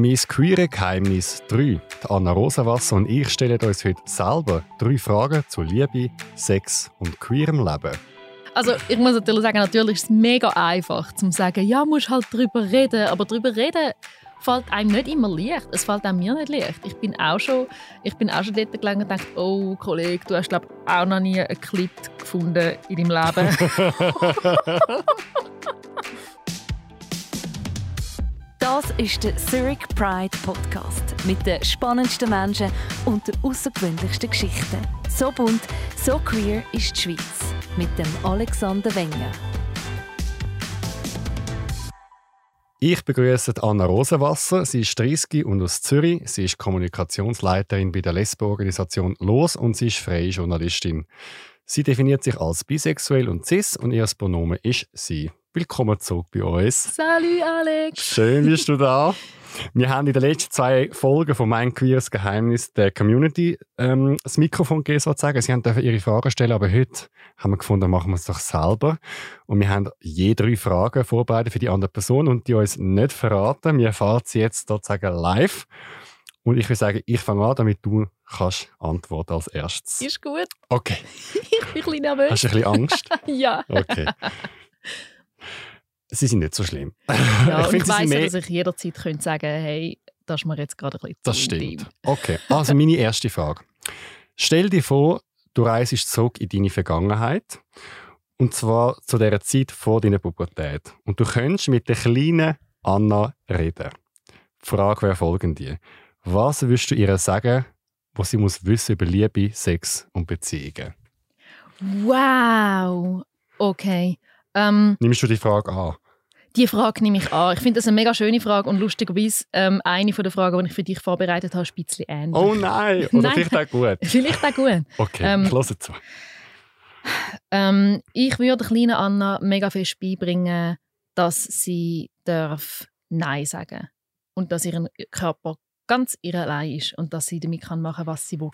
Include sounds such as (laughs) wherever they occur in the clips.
Mein queere Geheimnis 3. Die Anna Rosenwasser und ich stellen uns heute selber drei Fragen zu Liebe, Sex und queerem Leben. Also ich muss natürlich sagen, natürlich ist es mega einfach, zu sagen, ja, musst halt darüber reden, aber darüber reden fällt einem nicht immer leicht. Es fällt auch mir nicht leicht. Ich bin auch schon, ich bin auch schon dort gelangen und dachte, oh Kollege, du hast glaube auch noch nie einen Clip gefunden in deinem Leben. (laughs) (laughs) Das ist der Zurich Pride Podcast mit den spannendsten Menschen und den außergewöhnlichsten Geschichten. So bunt, so queer ist die Schweiz mit dem Alexander Wenger. Ich begrüße Anna Rosenwasser. Sie ist 30 und aus Zürich. Sie ist Kommunikationsleiterin bei der Lesbenorganisation Los und sie ist freie Journalistin. Sie definiert sich als bisexuell und cis und ihr Pronomen ist sie. Willkommen zurück bei uns. Salut Alex! Schön bist du da. Wir haben in den letzten zwei Folgen von «Mein queeres Geheimnis» der Community ähm, das Mikrofon gegeben, sozusagen. Sie dürfen ihre Fragen stellen, aber heute haben wir gefunden, machen wir es doch selber. Und wir haben je drei Fragen vorbereitet für die andere Person und die uns nicht verraten. Wir erfahren sie jetzt sozusagen live. Und ich würde sagen, ich fange an, damit du kannst antworten als erstes. Ist gut. Okay. (laughs) ich bin ein bisschen nervös. Hast du ein bisschen Angst? (laughs) ja. Okay. Sie sind nicht so schlimm. Ja, ich, ich ich weiss mehr... dass ich jederzeit könnte sagen hey, das ist mir jetzt gerade ein bisschen Das zu stimmt. intim. Okay, also meine erste Frage. Stell dir vor, du reist zurück in deine Vergangenheit. Und zwar zu der Zeit vor deiner Pubertät. Und du könntest mit der kleinen Anna reden. Die Frage wäre folgende. Was würdest du ihr sagen, was sie muss wissen über Liebe, Sex und Beziehungen? Wow. Okay. Ähm, Nimmst du die Frage an? Die Frage nehme ich an. Ich finde das eine mega schöne Frage und lustigerweise ähm, eine von der Fragen, die ich für dich vorbereitet habe, ist ein bisschen ähnlich. Oh nein! Oder Nein. vielleicht auch gut. (laughs) Vielleicht auch gut. Okay, Ähm, ich höre zu. Ähm, ich würde der kleinen Anna mega fest beibringen, dass sie darf Nein sagen und dass ihr Körper ganz ihr allein ist und dass sie damit kann machen, was sie will.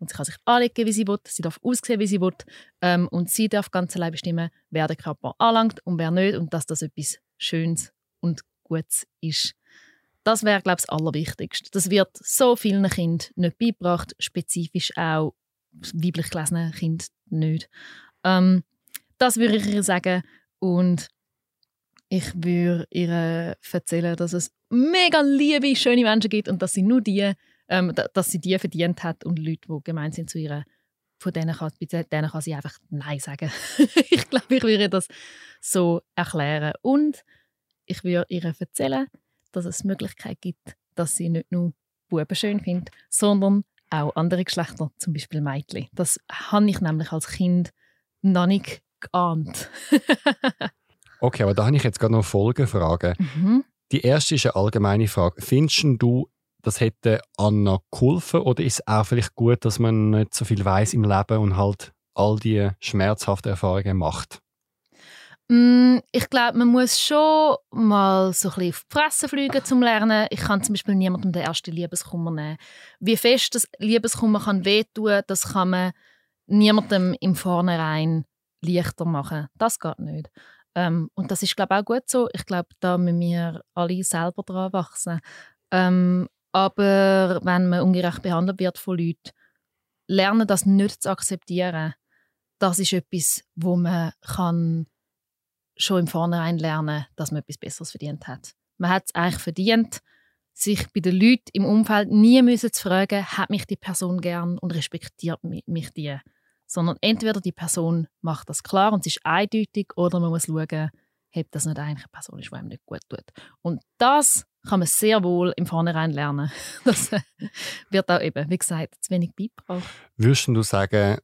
Und sie kann sich anlegen, wie sie will, sie darf aussehen, wie sie will ähm, und sie darf ganz allein bestimmen, wer den Körper anlangt und wer nicht und dass das etwas Schönes und Gutes ist. Das wäre, glaube ich, das Allerwichtigste. Das wird so vielen Kindern nicht beigebracht, spezifisch auch weiblich gelesenen Kindern nicht. Ähm, das würde ich ihr sagen. Und ich würde ihr erzählen, dass es mega liebe, schöne Menschen gibt und dass sie nur die, ähm, da- dass sie die verdient hat und Leute, die gemein sind zu ihr, von denen kann, bei denen kann sie einfach Nein sagen. (laughs) ich glaube, ich würde das so erklären. Und ich würde ihr erzählen, dass es Möglichkeit gibt, dass sie nicht nur Buben schön findet, sondern auch andere Geschlechter, zum Beispiel Mädchen. Das habe ich nämlich als Kind noch nicht geahnt. (laughs) Okay, aber da habe ich jetzt gerade noch eine Folgefrage. mhm. Die erste ist eine allgemeine Frage. Findest du, das hätte Anna geholfen oder ist es auch vielleicht gut, dass man nicht so viel weiß im Leben und halt all die schmerzhaften Erfahrungen macht? Mm, Ich glaube, man muss schon mal so ein bisschen auf die Fresse fliegen zum Lernen. Ich kann zum Beispiel niemandem den ersten Liebeskummer nehmen. Wie fest das Liebeskummer kann wehtun, das kann man niemandem im Vornherein leichter machen. Das geht nicht. Ähm, und das ist, glaube ich, auch gut so. Ich glaube, da müssen wir alle selber dran wachsen. Ähm, aber wenn man ungerecht behandelt wird von Leuten, lernen das nicht zu akzeptieren, das ist etwas, wo man kann schon im Vornherein lernen, dass man etwas Besseres verdient hat. Man hat es eigentlich verdient, sich bei den Leuten im Umfeld nie müssen zu fragen, hat mich die Person gern und respektiert mi- mich die. Sondern entweder die Person macht das klar und es ist eindeutig, oder man muss schauen, ob das nicht eigentlich eine Person ist, die einem nicht gut tut. Und das kann man sehr wohl im Vornherein lernen. (laughs) Das äh, wird auch eben, wie gesagt, zu wenig beigebracht. Würdest du sagen,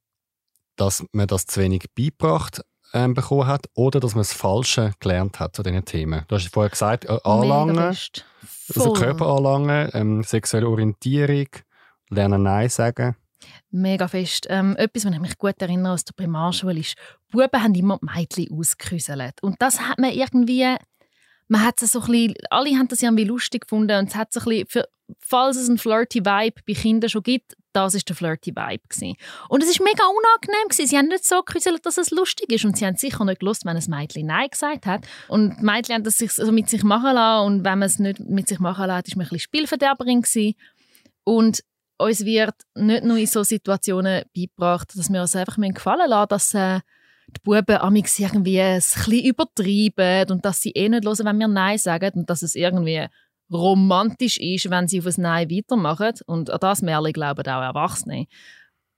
dass man das zu wenig beigebracht ähm, bekommen hat oder dass man das Falsche gelernt hat zu diesen Themen? Du hast vorher gesagt, äh, Anlangen, also Voll. Körperanlangen, ähm, sexuelle Orientierung, lernen Nein sagen. Mega fest. Ähm, etwas, was ich mich gut erinnere aus der Primarschule, ist, Buben haben immer die Mädchen ausgeküsselt. Und das hat man irgendwie, man hat so ein bisschen, alle haben das irgendwie lustig gefunden und es hat so ein bisschen, für, falls es einen flirty Vibe bei Kindern schon gibt, das ist der flirty Vibe gewesen. Und es ist mega unangenehm gewesen. Sie haben nicht so geküsselt, dass es lustig ist und sie haben sicher nicht gelust, wenn ein Mädchen Nein gesagt hat. Und die Mädchen haben das sich also mit sich machen lassen und wenn man es nicht mit sich machen lässt, ist man ein bisschen Spielverderberin gewesen. Und uns wird nicht nur in so Situationen beigebracht, dass wir uns einfach gefallen lassen, dass äh, die Buben amix irgendwie ein bisschen übertreiben und dass sie eh nicht hören, wenn wir Nein sagen und dass es irgendwie romantisch ist, wenn sie auf ein Nein weitermachen. Und an das Märchen glauben auch Erwachsene.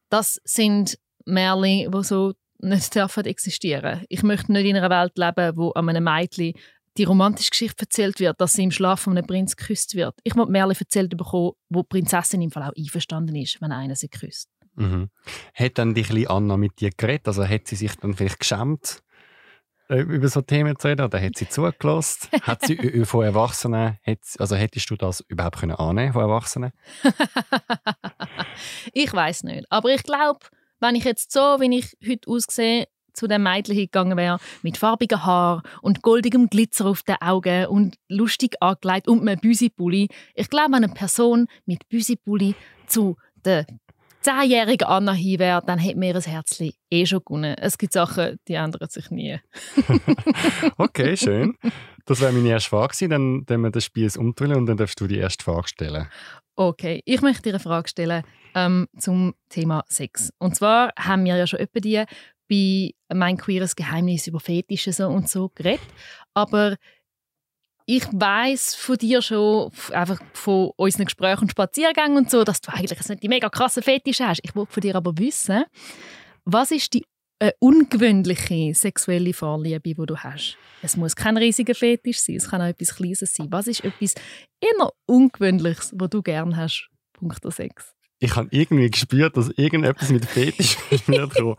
Das sind Märchen, die so nicht (laughs) dürfen existieren. Ich möchte nicht in einer Welt leben, wo an einem Mädchen die romantische Geschichte erzählt wird, dass sie im Schlaf von einem Prinz geküsst wird. Ich möchte Märchen erzählt bekommen, wo die Prinzessin im Fall auch einverstanden ist, wenn einer sie küsst. Mhm. Hat dann die Anna mit dir geredet? Also hat sie sich dann vielleicht geschämt, äh, über so Themen zu reden? Oder hat sie zugelassen? (laughs) hat sie von Erwachsenen, hat, also hättest du das überhaupt können annehmen von Erwachsenen? (laughs) ich weiß nicht. Aber ich glaube, wenn ich jetzt so, wie ich heute aussehe, zu dem Mädchen gegangen wäre, mit farbigen Haar und goldigem Glitzer auf den Augen und lustig angelegt und einem Büsipulli. Ich glaube, wenn eine Person mit Büsipulli zu der zehnjährige Anna hin wäre, dann hätte mir ein Herzchen eh schon gewonnen. Es gibt Sachen, die ändern sich nie. (laughs) okay, schön. Das wäre meine erste Frage gewesen. Dann, dann wir das Spiel umdrehen und dann darfst du die erste Frage stellen. Okay, ich möchte dir eine Frage stellen ähm, zum Thema Sex. Und zwar haben wir ja schon öppe die bei «Mein queeres Geheimnis» über Fetische so und so geredet. Aber ich weiß von dir schon, einfach von unseren Gesprächen und Spaziergängen und so, dass du eigentlich nicht die mega krassen Fetische hast. Ich wollte von dir aber wissen, was ist die äh, ungewöhnliche sexuelle Vorliebe, die du hast? Es muss kein riesiger Fetisch sein, es kann auch etwas Kleines sein. Was ist etwas eher Ungewöhnliches, was du gerne hast, Punkt 6? Ich habe irgendwie gespürt, dass irgendetwas mit Fetisch (laughs) wird kommen.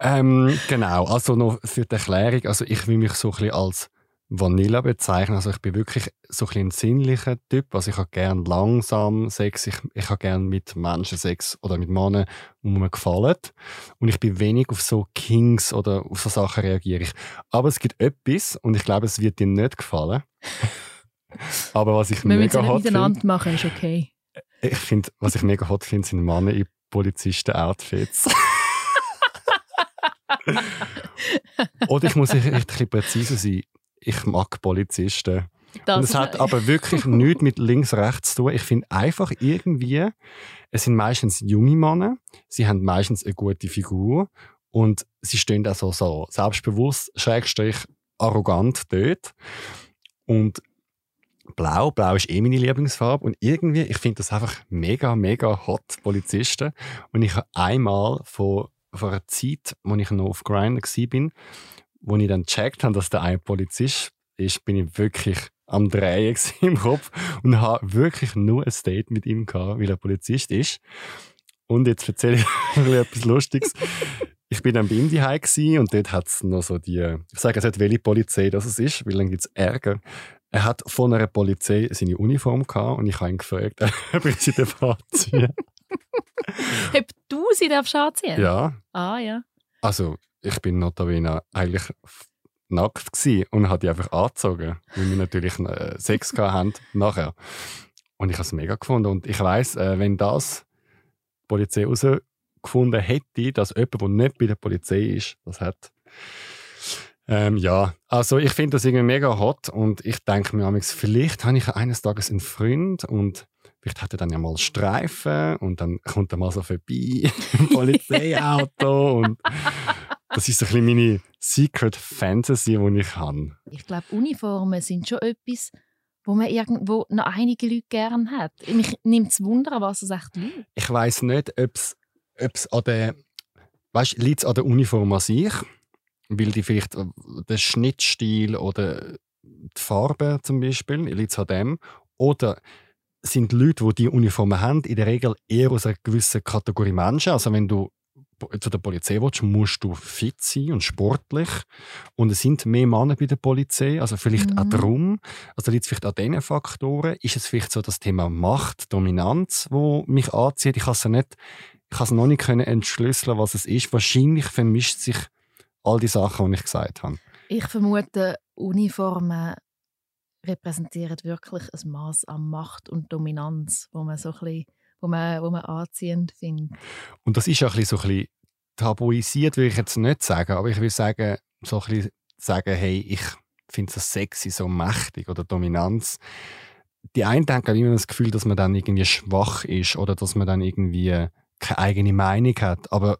ähm, genau, also noch für die Erklärung, also ich will mich so ein bisschen als Vanilla bezeichnen. Also ich bin wirklich so ein, ein sinnlicher Typ. Also ich habe gerne langsam Sex, ich, ich habe gerne mit Menschen Sex oder mit Männern, die mir gefallen. Und ich bin wenig auf so Kings oder auf so Sachen reagiere ich. Aber es gibt etwas und ich glaube, es wird dir nicht gefallen. (laughs) Aber was ich Wenn mega hot finde... miteinander machen, ist okay. Ich finde, was ich mega hot finde, sind Männer in Polizisten-Outfits. Oder ich muss ein bisschen präziser sein ich mag Polizisten. Das und es hat aber wirklich nichts mit links-rechts zu tun. Ich finde einfach irgendwie, es sind meistens junge Männer, sie haben meistens eine gute Figur und sie stehen auch so, so selbstbewusst, schrägstrich arrogant dort. Und Blau, Blau ist eh meine Lieblingsfarbe und irgendwie, ich finde das einfach mega, mega hot, Polizisten. Und ich habe einmal vor, vor einer Zeit, als ich noch auf Grindr war, wo ich dann gecheckt habe, dass der ein Polizist ist, bin ich wirklich am Drehen (laughs) im Kopf und habe wirklich nur ein Date mit ihm gehabt, weil er Polizist ist. Und jetzt erzähle ich (laughs) etwas Lustiges. Ich bin dann bei ihm daheim und dort hat es noch so die, ich sage jetzt nicht, welche Polizei das ist, weil dann gibt es Ärger. Er hat von einer Polizei seine Uniform gehabt und ich habe ihn gefragt, (laughs) ob ich sie anziehen (laughs) Ob du sie anziehen Ja. Ah, ja. Also, ich bin notabene eigentlich nackt gewesen und habe die einfach angezogen, weil wir natürlich äh, Sex hatten nachher. Und ich habe es mega gefunden. Und ich weiß, äh, wenn das die Polizei herausgefunden hätte, dass jemand, der nicht bei der Polizei ist, das hat. Ähm, ja, also ich finde das irgendwie mega hot und ich denke mir vielleicht habe ich eines Tages einen Freund und vielleicht hat er dann ja mal Streifen und dann kommt er mal so vorbei (laughs) im Polizeiauto (laughs) und das ist so ein bisschen meine Secret Fantasy, die ich habe. Ich glaube, Uniformen sind schon etwas, wo man irgendwo noch einige Leute gerne hat. Mich nimmt es Wunder, was es echt liegt. Ich weiß nicht, ob es an der, weißt, liegt an der Uniform an sich, weil die vielleicht äh, der Schnittstil oder die Farbe zum Beispiel liegt es an dem, oder sind die Leute, die diese Uniformen haben, in der Regel eher aus einer gewissen Kategorie Menschen. Also wenn du zu der Polizei willst, musst du fit sein und sportlich. Und es sind mehr Männer bei der Polizei, also vielleicht mhm. auch darum. Also liegt es vielleicht an diesen Faktoren. Ist es vielleicht so das Thema Macht, Dominanz, wo mich anzieht? Ich kann es nicht, ich kann es noch nicht können entschlüsseln, was es ist. Wahrscheinlich vermischt sich all die Sachen, die ich gesagt habe. Ich vermute, Uniformen repräsentieren wirklich ein Maß an Macht und Dominanz, wo man so ein bisschen wo man, wo man anziehend findet. Und das ist ja ein bisschen so ein bisschen tabuisiert, würde ich jetzt nicht sagen, aber ich will sagen, so ein bisschen sagen, hey, ich finde so sexy, so mächtig oder Dominanz. Die einen denken immer das Gefühl, dass man dann irgendwie schwach ist oder dass man dann irgendwie keine eigene Meinung hat, aber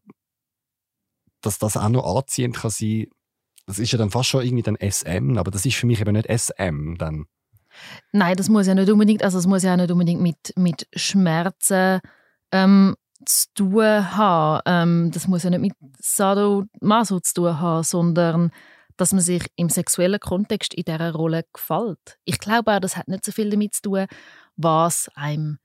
dass das auch noch anziehend kann sein, das ist ja dann fast schon irgendwie dann SM, aber das ist für mich eben nicht SM dann. Nein, das muss ja nicht unbedingt, also es muss ja nicht unbedingt mit, mit Schmerzen ähm, zu tun haben. Ähm, das muss ja nicht mit Sadomaso zu tun haben, sondern dass man sich im sexuellen Kontext in dieser Rolle gefällt. Ich glaube auch, das hat nicht so viel damit zu tun, was einem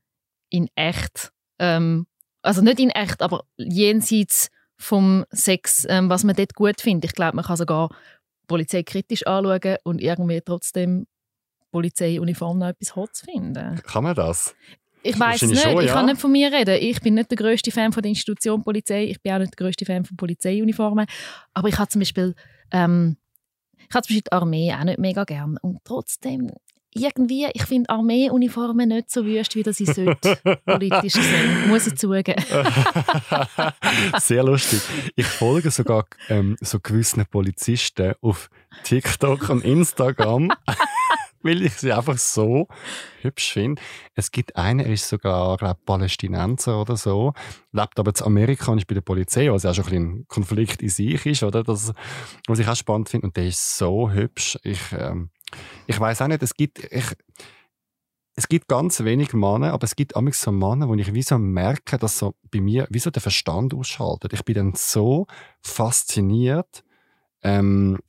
in echt, ähm, also nicht in echt, aber jenseits vom Sex, ähm, was man dort gut findet. Ich glaube, man kann sogar Polizei kritisch anschauen und irgendwie trotzdem Polizeiuniform noch etwas hot finden. Kann man das? Ich weiß es nicht. Schon, ja. Ich kann nicht von mir reden. Ich bin nicht der größte Fan von der Institution Polizei. Ich bin auch nicht der größte Fan von Polizeiuniformen. Aber ich habe zum Beispiel, ähm, ich habe zum Beispiel die Armee auch nicht mega gern. Und trotzdem irgendwie, ich finde Armeeuniformen nicht so wüst, wie das sie sollte, (laughs) politisch gesehen, muss ich zugeben. (laughs) Sehr lustig. Ich folge sogar ähm, so gewissen Polizisten auf TikTok und Instagram, (laughs) weil ich sie einfach so hübsch finde. Es gibt einen, er ist sogar, glaube Palästinenser oder so, lebt aber in Amerika und ist bei der Polizei, was ja schon ein, ein Konflikt in sich ist, oder? Das, was ich auch spannend finde. Und der ist so hübsch. Ich, ähm, ich weiß auch nicht, es gibt, ich, es gibt ganz wenig Männer, aber es gibt auch so Männer, wo ich wie merke, dass so bei mir wie der Verstand ausschaltet. Ich bin dann so fasziniert. Ähm,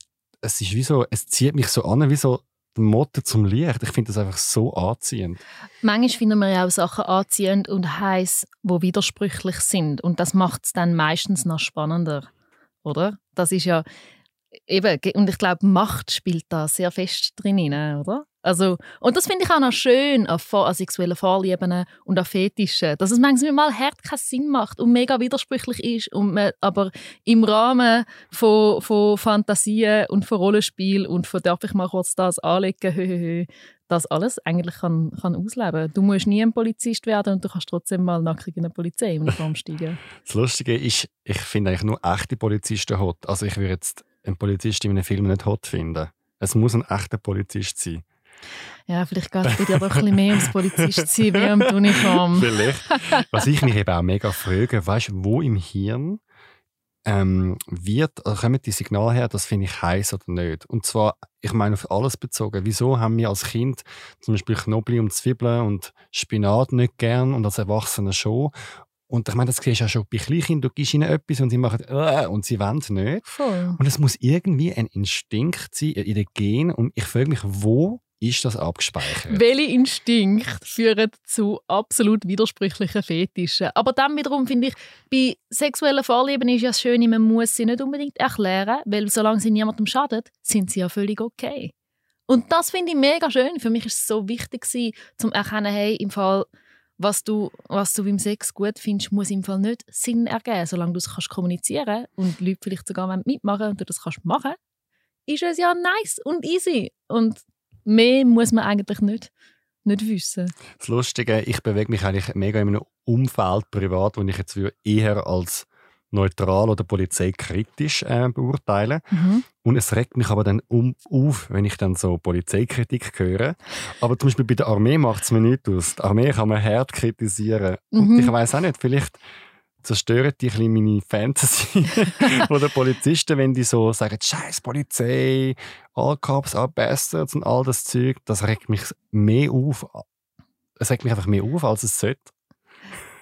es ist wie so, es zieht mich so an, wie so die Motte zum Licht. Ich finde das einfach so anziehend. Manchmal finden wir ja auch Sachen anziehend und heiß, wo widersprüchlich sind. Und das macht es dann meistens noch spannender, oder? Das ist ja eben, und ich glaube, Macht spielt da sehr fest drin, oder? Also, und das finde ich auch noch schön an, an sexuellen Vorlieben und an Fetischen, dass es manchmal mal hart keinen Sinn macht und mega widersprüchlich ist und man aber im Rahmen von, von Fantasien und von Rollenspiel und von «darf ich mal kurz das anlegen?» (laughs) hö, hö, hö, das alles eigentlich kann, kann ausleben. Du musst nie ein Polizist werden und du kannst trotzdem mal nackig in eine Polizeiuniform steigen. Das Lustige ist, ich finde eigentlich nur echte Polizisten hot. Also ich würde jetzt einen Polizist in einem Film nicht hot finden. Es muss ein echter Polizist sein. Ja, vielleicht geht es bei dir doch ein bisschen mehr ums Polizist sein wie die (laughs) Uniform. vielleicht. Was ich mich eben auch mega frage, weißt du, wo im Hirn ähm, wird, also kommen die Signale her, das finde ich heiß oder nicht. Und zwar, ich meine auf alles bezogen. Wieso haben wir als Kind zum Beispiel Knoblauch und Zwiebeln und Spinat nicht gern und als Erwachsene schon? Und ich meine, das siehst du ja schon bei Kleinkindern, du gibst ihnen etwas und sie machen äh, und sie wollen nicht. Voll. Und es muss irgendwie ein Instinkt sein in den Gen und ich frage mich, wo ist das abgespeichert? Welche Instinkte führen zu absolut widersprüchlichen Fetischen? Aber dann wiederum finde ich, bei sexuellen Vorlieben ist ja das Schöne, man muss sie nicht unbedingt erklären, weil solange sie niemandem schadet, sind sie ja völlig okay. Und das finde ich mega schön. Für mich ist es so wichtig, zum erkennen, hey, im Fall was du, was du beim Sex gut findest, muss im Fall nicht Sinn ergeben. Solange du es kannst kommunizieren und Leute vielleicht sogar mitmachen und du das kannst machen, ist es ja nice und easy. Und mehr muss man eigentlich nicht, nicht wissen. Das Lustige, ich bewege mich eigentlich mega in einem Umfeld privat, wo ich jetzt eher als neutral oder polizeikritisch äh, beurteilen. Mhm. Und es regt mich aber dann um, auf, wenn ich dann so Polizeikritik höre. Aber zum Beispiel bei der Armee macht es mir nichts aus. Die Armee kann man hart kritisieren. Mhm. Und ich weiß auch nicht, vielleicht zerstören die ein meine Fantasy (laughs) (laughs) oder Polizisten, wenn die so sagen, scheiß Polizei, all cops are bastards und all das Zeug. Das regt mich mehr auf. Es regt mich einfach mehr auf, als es sollte.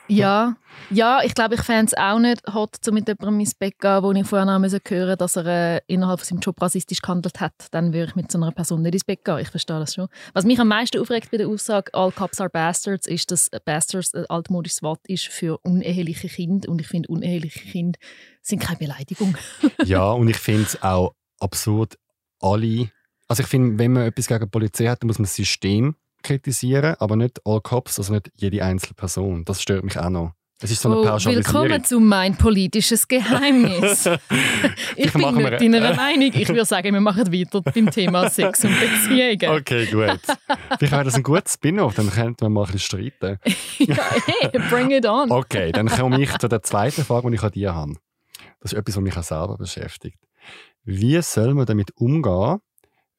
Ja, ja ich glaube, ich fände es auch nicht hot, so mit jemandem ins Bett gehen, wo ich vorher noch hören dass er äh, innerhalb von seinem Job rassistisch gehandelt hat. Dann würde ich mit so einer Person nicht ins Bett gehen. Ich verstehe das schon. Was mich am meisten aufregt bei der Aussage «All cops are bastards» ist, dass «bastards» ein altmodisches Wort ist für uneheliche Kinder. Und ich finde, uneheliche Kinder sind keine Beleidigung. (laughs) ja, und ich finde es auch absurd, alle... Also ich finde, wenn man etwas gegen die Polizei hat, dann muss man das System kritisieren, aber nicht all Cops, also nicht jede einzelne Person. Das stört mich auch noch. Es ist so eine Oh, Pauschalisierung. willkommen zu mein politisches Geheimnis. (laughs) ich bin wir- nicht deiner Meinung. Ich würde sagen, wir machen weiter beim Thema Sex und Beziehungen. Okay, gut. Vielleicht wäre das ein gutes Spin-off, dann könnten wir mal ein bisschen streiten. (laughs) Ja, hey, bring it on. Okay, dann komme ich zu der zweiten Frage, die ich an dir habe. Das ist etwas, was mich auch selber beschäftigt. Wie soll man damit umgehen,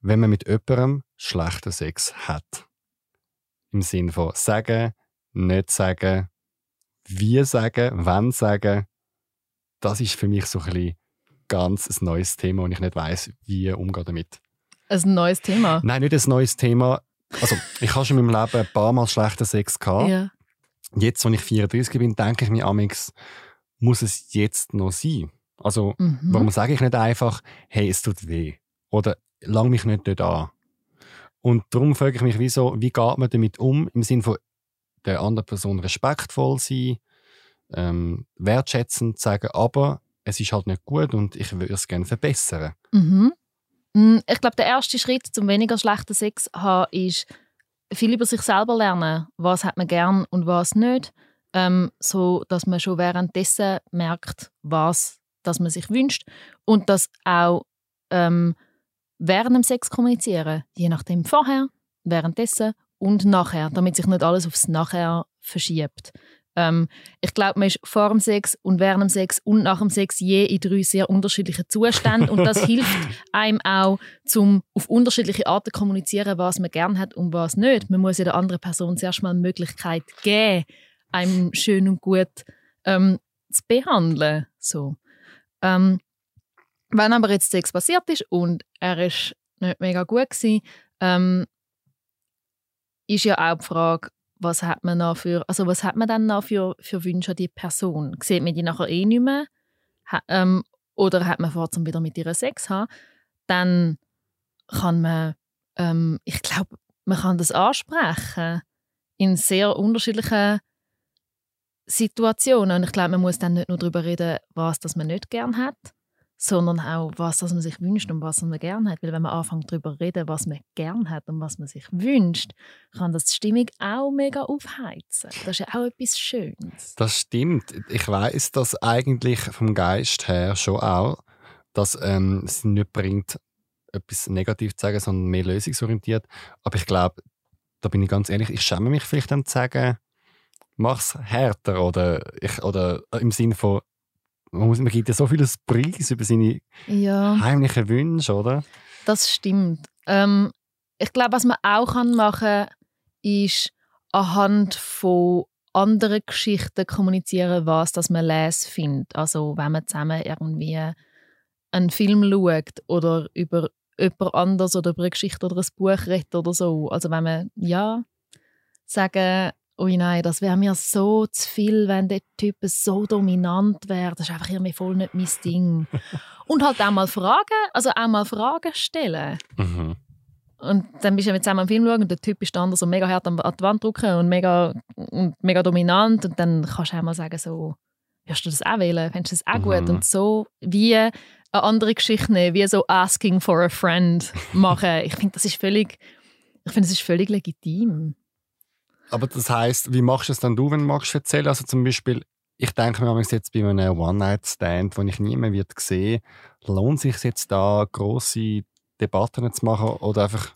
wenn man mit jemandem schlechten Sex hat? Im Sinne von sagen, nicht sagen, wie sagen, wann sagen. Das ist für mich so ein bisschen ganz ein neues Thema und ich nicht weiß, wie umgehen damit. Ein neues Thema. Nein, nicht ein neues Thema. Also, ich habe schon in meinem Leben ein paar Mal schlechten Sex gehabt. Ja. Jetzt, wenn ich 34 bin, denke ich mir amix, muss es jetzt noch sein? Also, Mhm. warum sage ich nicht einfach, hey, es tut weh? Oder lang mich nicht dort an? Und darum frage ich mich, wieso, wie geht man damit um, im Sinne von der anderen Person respektvoll sein, ähm, wertschätzend sagen, aber es ist halt nicht gut und ich würde es gerne verbessern. Mhm. Mm, Ich glaube, der erste Schritt zum weniger schlechten Sex haben, ist viel über sich selber lernen. Was hat man gern und was nicht. Ähm, so dass man schon währenddessen merkt, was dass man sich wünscht und das auch ähm, während dem Sex kommunizieren. Je nachdem vorher, währenddessen und nachher, damit sich nicht alles aufs Nachher verschiebt. Ähm, ich glaube, man ist vor dem Sex und während dem Sex und nach dem Sex je in drei sehr unterschiedlichen Zuständen und das (laughs) hilft einem auch, zum auf unterschiedliche Arten kommunizieren, was man gern hat und was nicht. Man muss ja der anderen Person zuerst mal die Möglichkeit geben, einem schön und gut ähm, zu behandeln. So. Ähm, wenn aber jetzt Sex passiert ist und er ist nicht mega gut gewesen, ähm, ist ja auch die Frage, was hat man noch für, also was hat man dann noch für, für Wünsche an die Person? Sieht man die nachher eh nicht mehr? Ha, ähm, oder hat man vor, zum wieder mit ihr Sex zu haben? Dann kann man, ähm, ich glaube, man kann das ansprechen in sehr unterschiedlichen Situationen. Und ich glaube, man muss dann nicht nur darüber reden, was das man nicht gern hat, sondern auch, was das man sich wünscht und was man gern hat. Weil wenn man anfängt darüber zu reden, was man gern hat und was man sich wünscht, kann das die Stimmung auch mega aufheizen. Das ist ja auch etwas Schönes. Das stimmt. Ich weiß, dass eigentlich vom Geist her schon auch, dass ähm, es nicht bringt, etwas negativ zu sagen, sondern mehr lösungsorientiert. Aber ich glaube, da bin ich ganz ehrlich, ich schäme mich vielleicht dann zu sagen, mach's härter oder, ich, oder im Sinne von, man, muss, man gibt ja so vieles Preis über seine Ja. heimlichen Wünsche, oder? Das stimmt. Ähm, ich glaube, was man auch kann machen kann, ist anhand von anderen Geschichten kommunizieren, was das man lesen findet. Also wenn man zusammen irgendwie einen Film schaut oder über jemand anders oder über eine Geschichte oder ein Buch redet oder so. Also wenn man, ja, sagen, ui nein, das wäre mir so zu viel, wenn der Typ so dominant wäre. Das ist einfach irgendwie voll nicht mein Ding. Und halt auch mal Fragen, also auch mal Fragen stellen. Mhm. Und dann bist du mit zusammen einen Film schauen und der Typ ist dann so mega hart an an die Wand drücken und mega, und mega dominant. Und dann kannst du auch mal sagen, so, wirst du das auch wählen? Fändest du das auch Mhm. gut? Und so wie eine andere Geschichte nehmen, wie so Asking for a Friend machen. ich finde, das ist völlig, ich finde, das ist völlig legitim. Aber das heißt, wie machst du es dann du, wenn du magst erzählen? Also zum Beispiel, ich denke mir jetzt bei einem One-Night-Stand, wo ich nie mehr wird sehen, lohnt sich jetzt da große Debatten zu machen oder einfach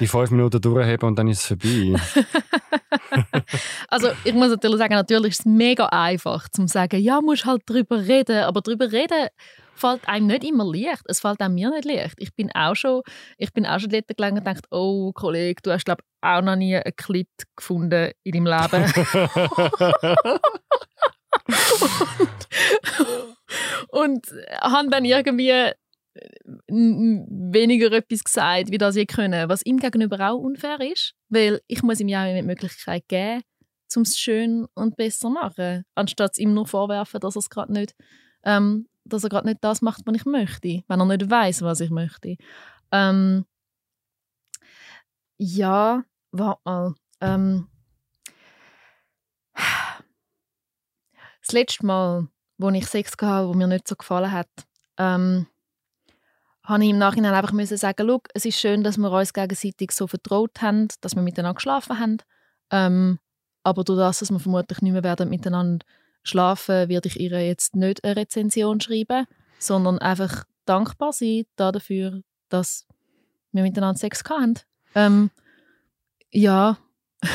die fünf Minuten durchheben und dann ist es vorbei. (laughs) Also ich muss natürlich sagen, natürlich ist es mega einfach zu sagen, ja, musst halt drüber reden, aber drüber reden fällt einem nicht immer leicht. Es fällt auch mir nicht leicht. Ich bin auch schon, ich bin auch schon dort gelegen und gedacht, oh Kollege, du hast glaube auch noch nie einen Klit gefunden in deinem Leben. (laughs) und haben dann irgendwie weniger etwas gesagt, wie das ich können, was ihm gegenüber auch unfair ist, weil ich muss ihm ja auch die Möglichkeit geben, um es schön und besser zu machen, anstatt ihm nur vorwerfen, dass er es gerade nicht, ähm, dass er gerade nicht das macht, was ich möchte, wenn er nicht weiß, was ich möchte. Ähm, ja, warte mal. Ähm, das letzte Mal, wo ich Sex hatte, wo mir nicht so gefallen hat, ähm, habe ich im Nachhinein einfach müssen sagen, Schau, es ist schön, dass wir uns gegenseitig so vertraut haben, dass wir miteinander geschlafen haben. Ähm, aber durch das, dass wir vermutlich nicht mehr werden miteinander schlafen, werde ich ihr jetzt nicht eine Rezension schreiben, sondern einfach dankbar sein dafür, dass wir miteinander Sex hatten. Ähm, ja. (laughs)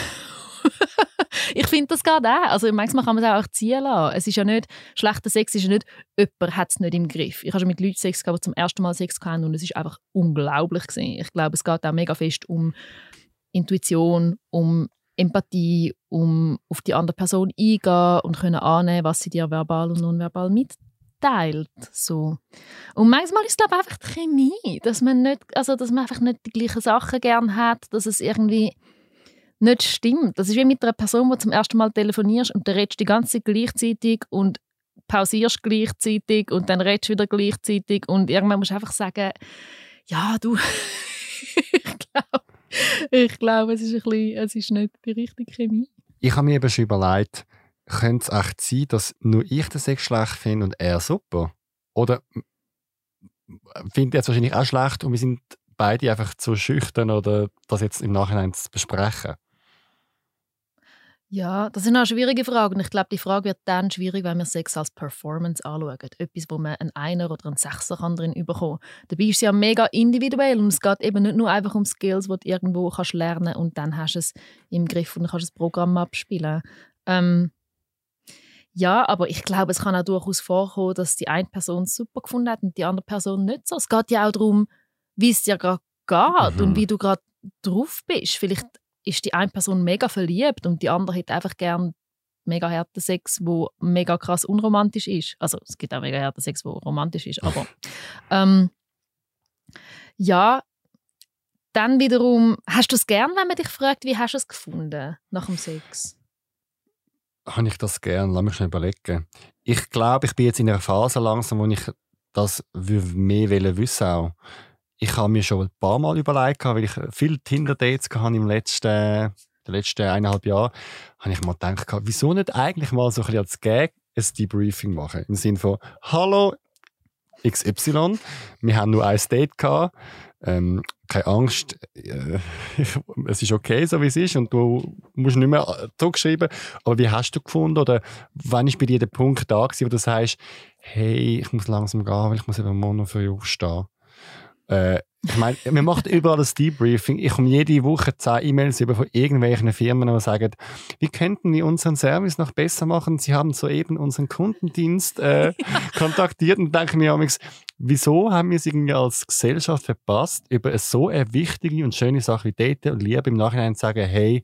ich finde das gerade auch. Also manchmal kann man es auch ziehen lassen. Es ist ja nicht, schlechter Sex ist ja nicht, jemand hat es nicht im Griff. Ich habe schon mit Leuten Sex gehabt, die zum ersten Mal Sex hatten und es ist einfach unglaublich gewesen. Ich glaube, es geht auch mega fest um Intuition, um Empathie, um auf die andere Person eingehen und können annehmen, was sie dir verbal und nonverbal mitteilt. So. Und manchmal ist es einfach die Chemie, dass man, nicht, also, dass man einfach nicht die gleichen Sachen gern hat, dass es irgendwie nicht stimmt. Das ist wie mit einer Person, die zum ersten Mal telefonierst und du redest die ganze Zeit gleichzeitig und pausierst gleichzeitig und dann redest wieder gleichzeitig und irgendwann musst du einfach sagen, ja, du, (laughs) ich glaube, ich glaube, es ist, ein bisschen, es ist nicht die richtige Chemie. Ich habe mir eben schon überlegt, könnte es echt sein, dass nur ich den Sex schlecht finde und er super? Oder findet er es wahrscheinlich auch schlecht und wir sind beide einfach zu schüchtern oder das jetzt im Nachhinein zu besprechen? Ja, das sind auch schwierige Fragen. Ich glaube, die Frage wird dann schwierig, wenn wir Sex als Performance anschauen. Etwas, wo man einen Einer oder einen Sechser kann drin bekommen kann. Dabei ist es ja mega individuell und es geht eben nicht nur einfach um Skills, die du irgendwo kannst lernen und dann hast du es im Griff und kannst das Programm abspielen. Ähm, ja, aber ich glaube, es kann auch durchaus vorkommen, dass die eine Person es super gefunden hat und die andere Person nicht so. Es geht ja auch darum, wie es dir gerade geht mhm. und wie du gerade drauf bist. Vielleicht ist die eine Person mega verliebt und die andere hat einfach gern mega harten Sex, wo mega krass unromantisch ist. Also es gibt auch mega harten Sex, wo romantisch ist, aber (laughs) ähm, ja, dann wiederum, hast du es gern, wenn man dich fragt, wie hast du es gefunden nach dem Sex? Habe ich das gern? Lass mich schnell überlegen. Ich glaube, ich bin jetzt in einer Phase langsam, wo ich das mehr wissen auch ich habe mir schon ein paar Mal überlegt, weil ich viele Tinder-Dates hatte im letzten, den letzten eineinhalb Jahren, habe ich mal gedacht, wieso nicht eigentlich mal so ein bisschen als Gag ein Debriefing machen? Im Sinne von, hallo XY, wir haben nur ein Date gehabt, ähm, keine Angst, äh, (laughs) es ist okay, so wie es ist und du musst nicht mehr zurückschreiben, aber wie hast du gefunden oder wann ist bei dir der Punkt da gewesen, wo du sagst, hey, ich muss langsam gehen, weil ich muss eben morgen früh aufstehen. Äh, ich meine, wir machen überall das Debriefing. Ich komme jede Woche zehn E-Mails über von irgendwelchen Firmen, die sagen, wie könnten wir unseren Service noch besser machen? Sie haben soeben unseren Kundendienst äh, (laughs) kontaktiert und denke mir wieso haben wir es irgendwie als Gesellschaft verpasst, über so eine wichtige und schöne Sache wie Date und Liebe im Nachhinein zu sagen, hey,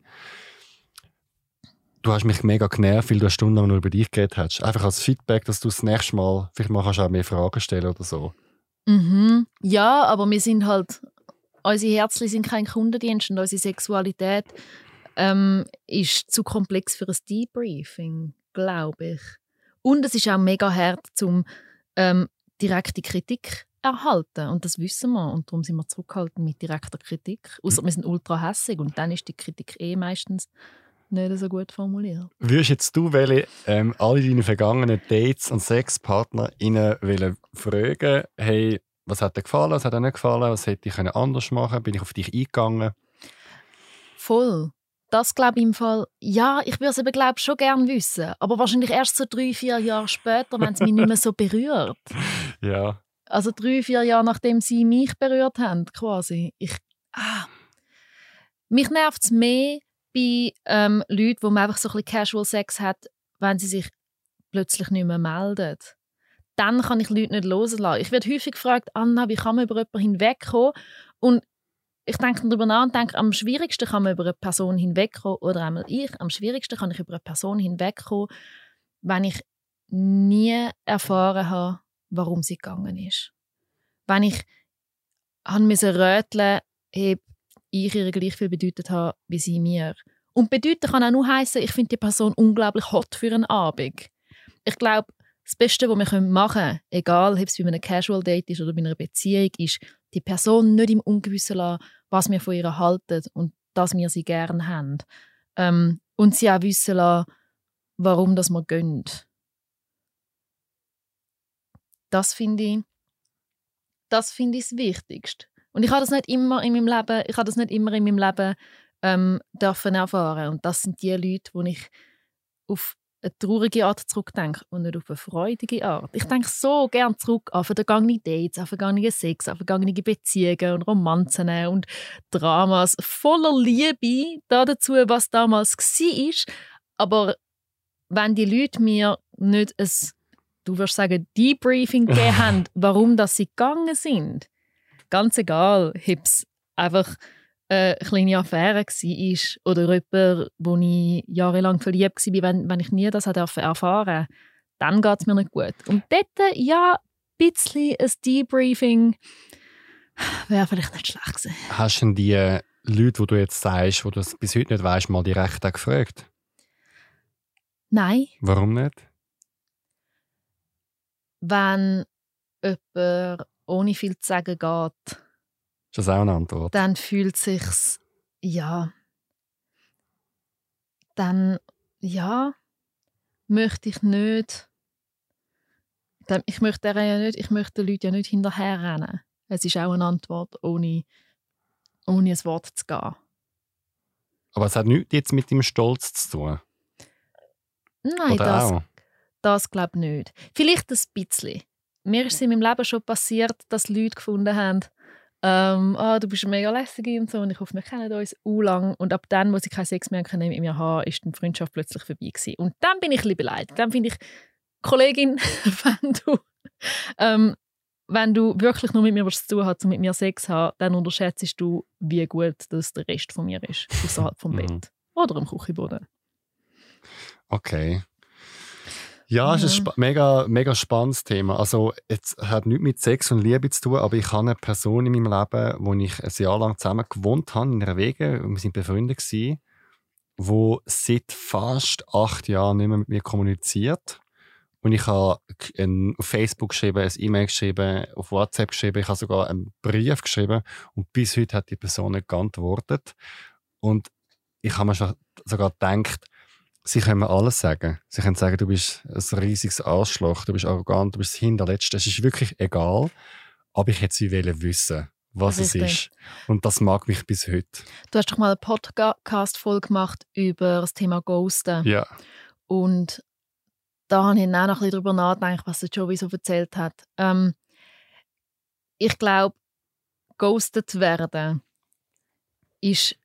du hast mich mega genervt, weil du eine Stunde lang nur über dich geredet hast. Einfach als Feedback, dass du das nächste Mal vielleicht mal kannst auch mehr Fragen stellen oder so. Mhm. Ja, aber wir sind halt, unsere Herzchen sind kein Kundendienst und unsere Sexualität ähm, ist zu komplex für ein Debriefing, glaube ich. Und es ist auch mega hart, zum ähm, direkte Kritik erhalten und das wissen wir und darum sind wir zurückhaltend mit direkter Kritik. Außer wir sind ultra hässig und dann ist die Kritik eh meistens nicht so gut formuliert. Würdest jetzt du welche, ähm, alle deine vergangenen Dates und Sexpartner ihnen fragen, hey, was hat dir gefallen, was hat dir nicht gefallen, was hätte ich anders machen können, bin ich auf dich eingegangen? Voll. Das glaube ich im Fall, ja, ich würde es eben glaube schon gerne wissen, aber wahrscheinlich erst so drei, vier Jahre später, wenn es mich nicht mehr so berührt. (laughs) Ja. Also drei, vier Jahre nachdem sie mich berührt haben, quasi. Ich, ah. Mich nervt es mehr, bei ähm, Leuten, wo man einfach so ein bisschen Casual Sex hat, wenn sie sich plötzlich nicht mehr melden. Dann kann ich Leute nicht loslassen. Ich werde häufig gefragt, Anna, wie kann man über jemanden hinwegkommen? Und ich denke darüber nach und denke, am schwierigsten kann man über eine Person hinwegkommen, oder einmal ich, am schwierigsten kann ich über eine Person hinwegkommen, wenn ich nie erfahren habe, warum sie gegangen ist. Wenn ich haben röteln musste, ich ihr gleich viel bedeutet habe wie sie mir. Und bedeuten kann auch nur heißen, ich finde die Person unglaublich hot für einen Abend. Ich glaube, das Beste, was wir machen können, egal ob es bei einem Casual Date ist oder bei einer Beziehung, ist, die Person nicht im Ungewissen lassen, was wir von ihr halten und dass wir sie gerne haben. Ähm, und sie auch wissen lassen, warum das wir gehen. Das finde ich, das finde ich das Wichtigste. Und ich habe das nicht immer in meinem Leben, ich habe das nicht immer in meinem Leben ähm, dürfen erfahren. Und das sind die Leute, die ich auf eine traurige Art zurückdenke und nicht auf eine freudige Art. Ich denke so gern zurück an vergangene Dates, an vergangene Sex, an vergangene Beziehungen und Romanzen und Dramas voller Liebe dazu, was damals war. Aber wenn die Leute mir nicht ein, du wirst sagen, Debriefing gegeben (laughs) haben, warum dass sie gegangen sind, ganz egal, ob es einfach eine kleine Affäre war oder jemand, wo ich jahrelang verliebt war, wenn, wenn ich nie das erfahren durfte, dann geht es mir nicht gut. Und dort, ja, ein bisschen ein Debriefing wäre vielleicht nicht schlecht gewesen. Hast du die Leute, die du jetzt sagst, die du bis heute nicht weißt, mal direkt gefragt? Nein. Warum nicht? Wenn jemand ohne viel zu sagen geht, ist das auch eine Antwort? Dann fühlt sich's ja. Dann ja möchte ich nicht. Ich möchte ja nicht, ich möchte den Leuten ja nicht hinterherrennen. Es ist auch eine Antwort, ohne, ohne ein Wort zu gehen. Aber es hat nichts jetzt mit dem Stolz zu tun. Nein, Oder das, auch? das glaube ich nicht. Vielleicht ein bisschen. Mir ist es in meinem Leben schon passiert, dass Leute gefunden haben, ähm, oh, du bist mega lässig und so und ich hoffe, wir kennen uns u lang und ab dann, wo sie keinen Sex mehr können mit mir haben, ist die Freundschaft plötzlich vorbei gewesen. Und dann bin ich ein beleidigt. Dann finde ich, Kollegin, (laughs) wenn du, ähm, wenn du wirklich nur mit mir was zu tun hast, um mit mir Sex zu haben, dann unterschätzt du, wie gut das der Rest von mir ist, außerhalb vom mhm. Bett oder im Küchenboden. Okay. Ja, es ist ein mega, mega spannendes Thema. Also, es hat nichts mit Sex und Liebe zu tun, aber ich habe eine Person in meinem Leben, wo ich ein Jahr lang zusammen gewohnt habe, in einer Wege, wir sind befreundet gewesen, wo seit fast acht Jahren nicht mehr mit mir kommuniziert. Und ich habe auf Facebook geschrieben, ein E-Mail geschrieben, auf WhatsApp geschrieben, ich habe sogar einen Brief geschrieben und bis heute hat die Person nicht geantwortet. Und ich habe mir sogar gedacht, Sie können mir alles sagen. Sie können sagen, du bist ein riesiges Arschloch, du bist arrogant, du bist das Hinterletzte. Es ist wirklich egal. Aber ich hätte sie wissen, was Richtig. es ist. Und das mag mich bis heute. Du hast doch mal eine Podcast-Folge gemacht über das Thema Ghosten. Ja. Und da habe ich auch noch ein bisschen darüber nachgedacht, was der Joey so erzählt hat. Ähm, ich glaube, ghostet werden ist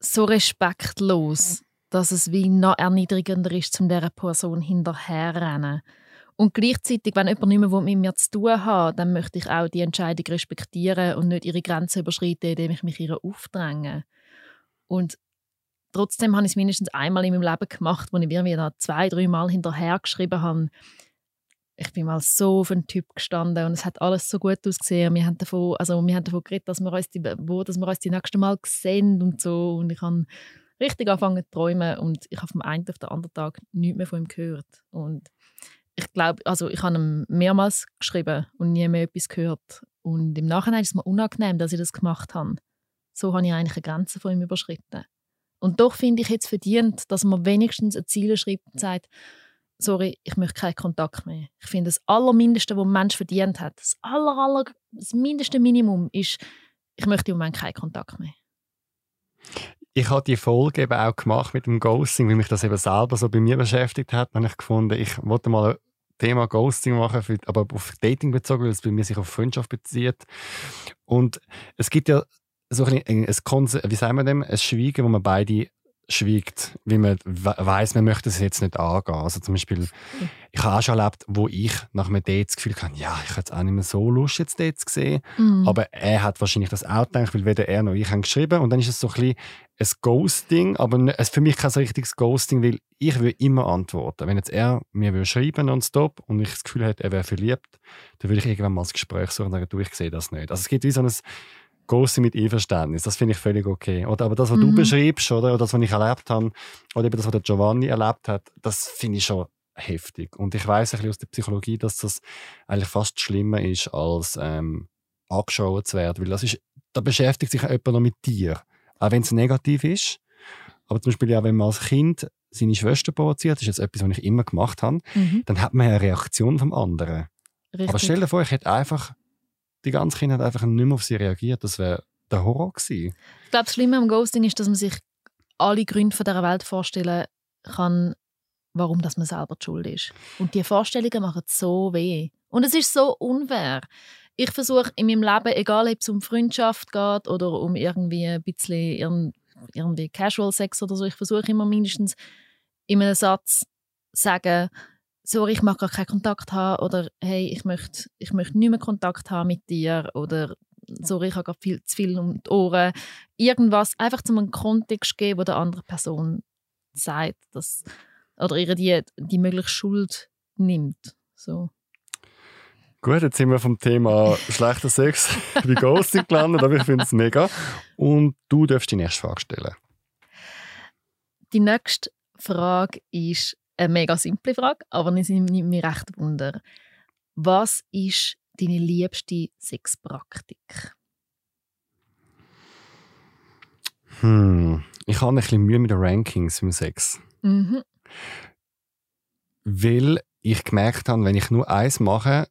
so respektlos dass es wie noch erniedrigender ist, um dieser Person hinterherrennen. Und gleichzeitig, wenn jemand nicht mehr mit mir zu tun hat, dann möchte ich auch die Entscheidung respektieren und nicht ihre Grenzen überschreiten, indem ich mich ihr aufdränge. Und trotzdem habe ich es mindestens einmal in meinem Leben gemacht, wo ich mir zwei, drei Mal hinterher habe, ich bin mal so auf einen Typ gestanden und es hat alles so gut ausgesehen. Wir haben davon, also wir haben davon geredet, dass wir uns die, wo, dass wir uns die nächste Mal sehen und so. Und ich habe richtig angefangen zu träumen und ich habe vom einen auf den anderen Tag nichts mehr von ihm gehört. Und ich glaube, also ich habe ihm mehrmals geschrieben und nie mehr etwas gehört. Und im Nachhinein ist es mir unangenehm, dass ich das gemacht habe. So habe ich eigentlich eine Grenze von ihm überschritten. Und doch finde ich jetzt verdient, dass man wenigstens ein Ziel schreibt und sagt, sorry, ich möchte keinen Kontakt mehr. Ich finde, das Allermindeste, was ein Mensch verdient hat, das, aller, aller, das mindeste Minimum ist, ich möchte im Moment keinen Kontakt mehr ich habe die Folge eben auch gemacht mit dem Ghosting, weil mich das eben selber so bei mir beschäftigt hat. Dann habe ich gefunden, ich wollte mal ein Thema Ghosting machen, für, aber auf Dating bezogen, weil es bei mir sich auf Freundschaft bezieht. Und es gibt ja so ein, ein, ein wie sagen wir dem, ein Schweigen, wo man beide schwiegt, wie man weiß, man möchte es jetzt nicht angehen. Also zum Beispiel, ich habe auch schon erlebt, wo ich nach einem Date das Gefühl hatte, ja, ich hätte auch nicht mehr so Lust, jetzt Dates zu sehen. Mhm. Aber er hat wahrscheinlich das auch gedacht, weil weder er noch ich haben geschrieben. Und dann ist es so ein bisschen ein Ghosting, aber es für mich kein so richtiges Ghosting, weil ich will immer antworten. Wenn jetzt er mir will schreiben nonstop und ich das Gefühl hätte, er wäre verliebt, dann würde ich irgendwann mal das Gespräch suchen und sagen, du, ich sehe das nicht. Also es gibt wie so ein Grosse mit Einverständnis. Das finde ich völlig okay. Oder, aber das, was mhm. du beschreibst, oder, oder das, was ich erlebt habe, oder eben das, was der Giovanni erlebt hat, das finde ich schon heftig. Und ich weiß ein bisschen aus der Psychologie, dass das eigentlich fast schlimmer ist, als ähm, angeschaut zu werden. Weil das ist, da beschäftigt sich jemand noch mit dir. Auch wenn es negativ ist. Aber zum Beispiel, ja, wenn man als Kind seine Schwester provoziert, das ist jetzt etwas, was ich immer gemacht habe, mhm. dann hat man eine Reaktion vom anderen. Richtig. Aber stell dir vor, ich hätte einfach die ganze Kinder hat einfach nicht mehr auf sie reagiert. Das wäre der Horror gewesen. Ich glaube, das Schlimme am Ghosting ist, dass man sich alle Gründe dieser Welt vorstellen kann, warum das man selber die schuld ist. Und die Vorstellungen machen so weh. Und es ist so unfair. Ich versuche in meinem Leben, egal ob es um Freundschaft geht oder um irgendwie ein bisschen irgendwie Casual Sex oder so, ich versuche immer mindestens in einem Satz sagen, sorry, ich mag gar keinen Kontakt haben oder hey, ich möchte, ich möchte nicht mehr Kontakt haben mit dir oder sorry, ich habe gerade viel, zu viel um die Ohren. Irgendwas, einfach zu einem Kontext geben, wo der andere Person sagt, dass, oder ihr die, die mögliche Schuld nimmt. So. Gut, jetzt sind wir vom Thema (laughs) schlechter Sex wie Ghosting gelandet, aber ich finde es mega. Und du darfst die nächste Frage stellen. Die nächste Frage ist eine mega simple Frage, aber es nimmt mich recht wunder. Was ist deine liebste Sexpraktik? Hm, ich habe ein bisschen Mühe mit den Rankings im Sex. Mhm. Weil ich gemerkt habe, wenn ich nur eins mache,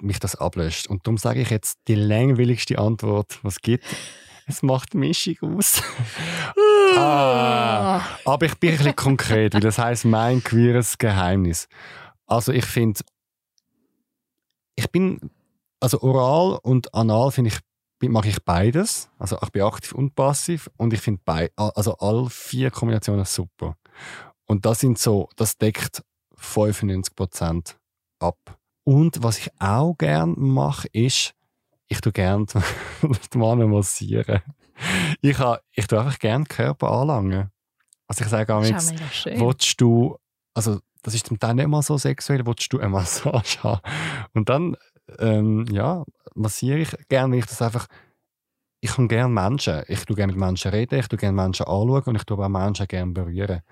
mich das ablöscht. Und darum sage ich jetzt die langweiligste Antwort, was es gibt. Es macht Mischung aus. (laughs) ah, aber ich bin ein bisschen konkret, weil das heißt mein queeres Geheimnis. Also ich finde, ich bin, also oral und anal finde ich, mache ich beides. Also ich bin aktiv und passiv und ich finde also alle vier Kombinationen super. Und das sind so, das deckt 95% ab. Und was ich auch gerne mache, ist, ich tue gerne (laughs) die Männer massieren. Ich, habe, ich tue einfach gerne Körper anlangen. Also ich sage auch jetzt, willst du, also das ist zum Teil nicht mal so sexuell, willst du eine (laughs) Massage haben? Und dann, ähm, ja, massiere ich gerne, wenn ich das einfach, ich kann gerne Menschen, ich tue gerne mit Menschen reden, ich tue gerne Menschen anschauen und ich tue auch Menschen gerne berühren.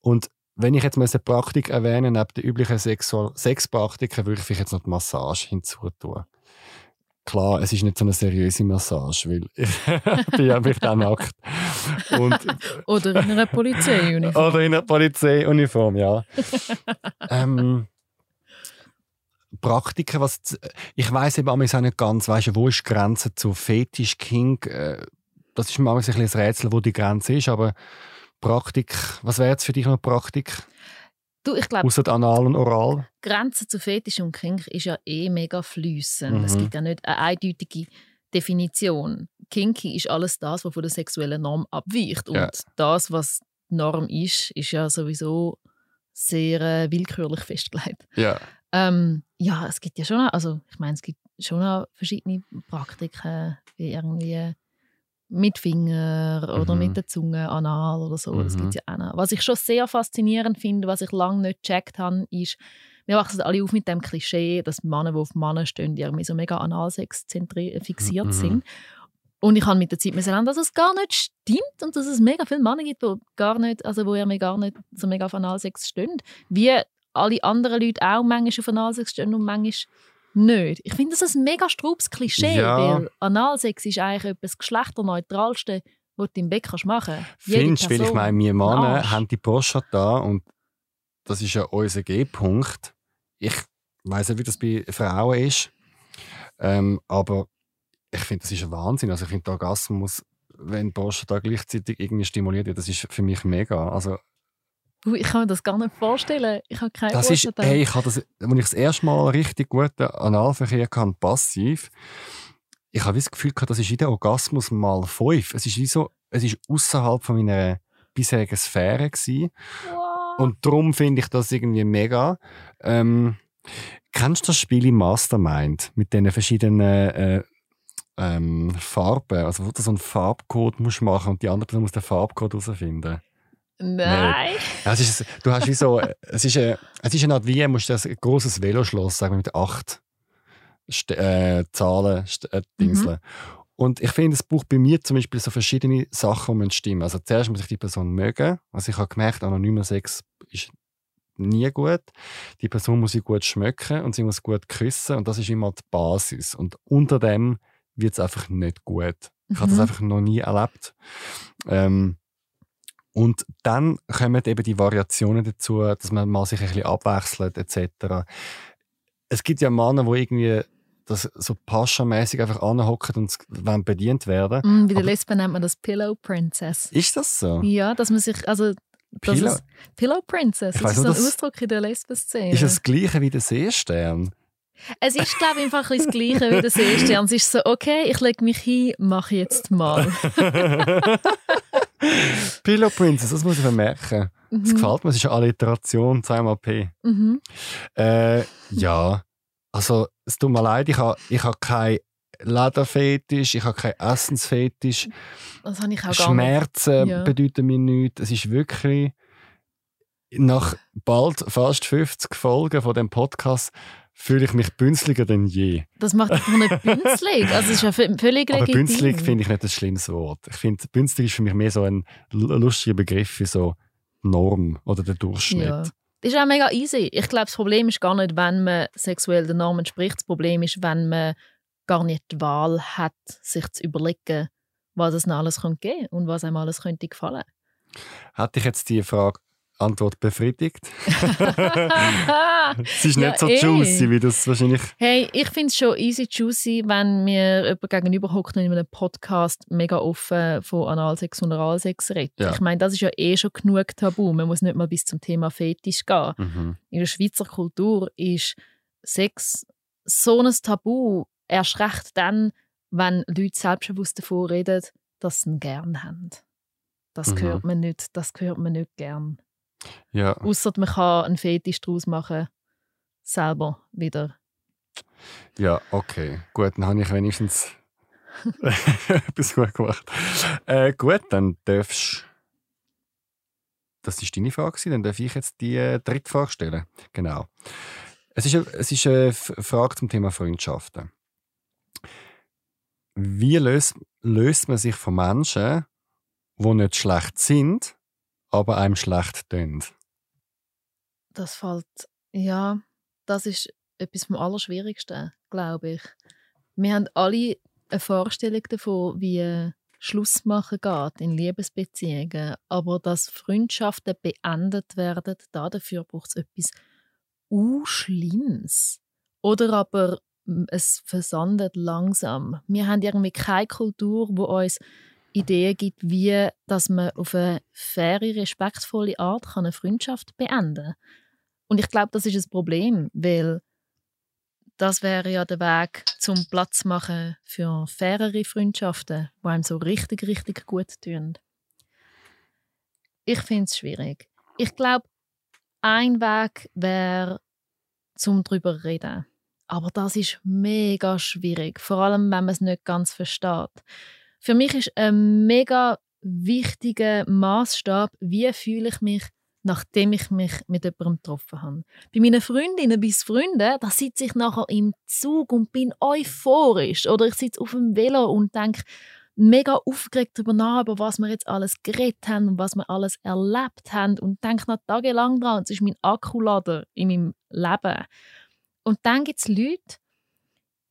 Und wenn ich jetzt mal eine Praktik erwähne, neben den üblichen Sexpraktiken, würde ich vielleicht jetzt noch die Massage hinzutun. Klar, es ist nicht so eine seriöse Massage, weil (laughs) ich bin ja vielleicht auch nackt. Und, (laughs) oder in einer Polizeiuniform. Oder in einer Polizeiuniform, ja. ähm, Praktiken, was ich weiß eben auch nicht ganz, weißt, wo ist die Grenze zu Fetisch, King? Äh, das ist mir ein, ein Rätsel, wo die Grenze ist, aber Praktik, was wäre jetzt für dich noch Praktik? Du, ich glaube, Außer Anal und Oral? Grenze zu Fetisch und Kink ist ja eh mega flüssend. Mhm. Es gibt ja nicht eine eindeutige Definition. Kinky ist alles das, was von der sexuellen Norm abweicht. Und ja. das, was die Norm ist, ist ja sowieso sehr äh, willkürlich festgelegt. Ja. Ähm, ja, es gibt ja schon, also ich meine, es gibt schon verschiedene Praktiken, wie irgendwie mit Finger oder mhm. mit der Zunge anal oder so. Mhm. Das gibt's ja auch noch. Was ich schon sehr faszinierend finde, was ich lange nicht gecheckt habe, ist, wir wachsen alle auf mit dem Klischee, dass Männer, die auf Männer stehen, irgendwie so mega Analsex fixiert mhm. sind. Und ich habe mit der Zeit lernen, dass es gar nicht stimmt und dass es mega viele Männer gibt, die gar nicht, also wo mir gar nicht so mega auf Analsex stehen. Wie alle anderen Leute auch manchmal auf Analsex stehen und manchmal nicht. Ich finde das ein mega strubes Klischee, ja. weil Analsex ist eigentlich etwas geschlechterneutralste, was du im Bett kannst machen kannst. Findest weil ich meine, wir Männer haben die Prostata da und das ist ja unser G-Punkt. Ich weiß nicht, wie das bei Frauen ist, ähm, aber ich finde, das ist ein Wahnsinn. Also ich finde, der Orgasmus, wenn die Prostata gleichzeitig irgendwie stimuliert wird, das ist für mich mega. Also ich kann mir das gar nicht vorstellen. Ich habe keine das ist, hey, ich habe das, Als ich das erste Mal richtig guten Analverkehr hatte, passiv, ich habe das Gefühl gehabt, das ist der Orgasmus mal fünf. Es ist wie so, es ist außerhalb von meiner bisherigen Sphäre gewesen. Wow. Und darum finde ich das irgendwie mega. Ähm, kennst du das Spiel im Mastermind mit den verschiedenen äh, ähm, Farben? Also wo du so einen Farbcode musst machen und die andere Person muss den Farbcode herausfinden. Nein. Ja, es ist, du hast wie so, es ist, eine, es ist eine Art wie, musst du ein großes Veloschloss, sagen wir mit acht St äh, Zahlen, äh, Dingseln. Mhm. Und ich finde, es braucht bei mir zum Beispiel so verschiedene Sachen, die stimmen. Also zuerst muss ich die Person mögen. Also ich habe gemerkt, anonymer Sex ist nie gut. Die Person muss sie gut schmecken und sie muss gut küssen und das ist immer die Basis. Und unter dem wird es einfach nicht gut. Ich mhm. habe das einfach noch nie erlebt. Ähm, und dann kommen eben die Variationen dazu, dass man mal sich ein bisschen abwechselt etc. Es gibt ja Männer, die irgendwie das so Pascha-mäßig einfach anhocken und wollen bedient werden. Mm, bei der Lesben nennt man das Pillow Princess. Ist das so? Ja, dass man sich, also Pillow- ist Pillow Princess. Ich Das ist so ein Ausdruck in der Lesben-Szene. Ist das gleiche wie der Seestern? Es ist, glaube ich, einfach ein das Gleiche wie der Seestern. Es ist so, okay, ich lege mich hin, mache jetzt mal. (laughs) (laughs) (laughs) Pillow Princess, das muss ich vermerken. Das Mhm. gefällt mir, es ist eine Alliteration, zweimal P. Mhm. Äh, ja, also es tut mir leid, ich habe ich ha keinen Lederfetisch, ich habe keinen Essensfetisch. Das habe ich auch gar nicht. Schmerzen Ja. bedeuten mir nichts. Es ist wirklich nach bald fast 50 Folgen von dem Podcast fühle ich mich bünzliger denn je. Das macht dich doch nicht (laughs) bünzlig. Also ist ja völlig Aber legitim. bünzlig finde ich nicht ein schlimmes Wort. Ich finde, bünzlig ist für mich mehr so ein lustiger Begriff für so Norm oder der Durchschnitt. Ja. Das ist auch mega easy. Ich glaube, das Problem ist gar nicht, wenn man sexuell den Normen entspricht. Das Problem ist, wenn man gar nicht die Wahl hat, sich zu überlegen, was es noch alles könnte geben und was einem alles könnte gefallen. Hat dich jetzt die Frage Antwort befriedigt? (laughs) es ist Ja, nicht so eh. juicy, wie das wahrscheinlich. Hey, ich finde es schon easy juicy, wenn mir jemand gegenüber hockt und in einem Podcast mega offen von Analsex und Oralsex redet. Ja. Ich meine, das ist ja eh schon genug Tabu. Man muss nicht mal bis zum Thema Fetisch gehen. Mhm. In der Schweizer Kultur ist Sex so ein Tabu, erst recht dann, wenn Leute selbstbewusst davon reden, dass sie ihn gern haben. Das Mhm. hört man nicht, das hört man nicht gern. Ja. Außer man kann einen Fetisch daraus machen, selber wieder. ja, okay. Gut, dann habe ich wenigstens (laughs) etwas gut gemacht. Äh, gut, dann darfst Das ist deine Frage, dann darf ich jetzt die äh, dritte Frage stellen. Genau. Es ist, eine- es ist eine Frage zum Thema Freundschaften. Wie löst, löst man sich von Menschen, die nicht schlecht sind, aber einem schlecht tun? Das fällt, ja, das ist etwas vom Allerschwierigsten, glaube ich. Wir haben alle eine Vorstellung davon, wie Schluss machen geht in Liebesbeziehungen, aber dass Freundschaften beendet werden, da dafür braucht es etwas Schlimmes. Oder aber es versandet langsam. Wir haben irgendwie keine Kultur, wo uns Ideen gibt, wie dass man auf eine faire, respektvolle Art eine Freundschaft beenden kann. Und ich glaube, das ist ein Problem, weil das wäre ja der Weg zum Platz machen für fairere Freundschaften, die einem so richtig, richtig gut tun. Ich finde es schwierig. Ich glaube, ein Weg wäre, zum drüber reden. Aber das ist mega schwierig, vor allem wenn man es nicht ganz versteht. Für mich ist ein mega wichtiger Maßstab, wie fühle ich mich nachdem ich mich mit jemandem getroffen habe. Bei meinen Freundinnen bis Freunden, da sitze ich nachher im Zug und bin euphorisch. Oder ich sitze auf dem Velo und denke mega aufgeregt darüber nach, über was wir jetzt alles geredet haben und was wir alles erlebt haben und denke noch tagelang dran. Es ist mein Akkulader in meinem Leben. Und dann gibt es Leute,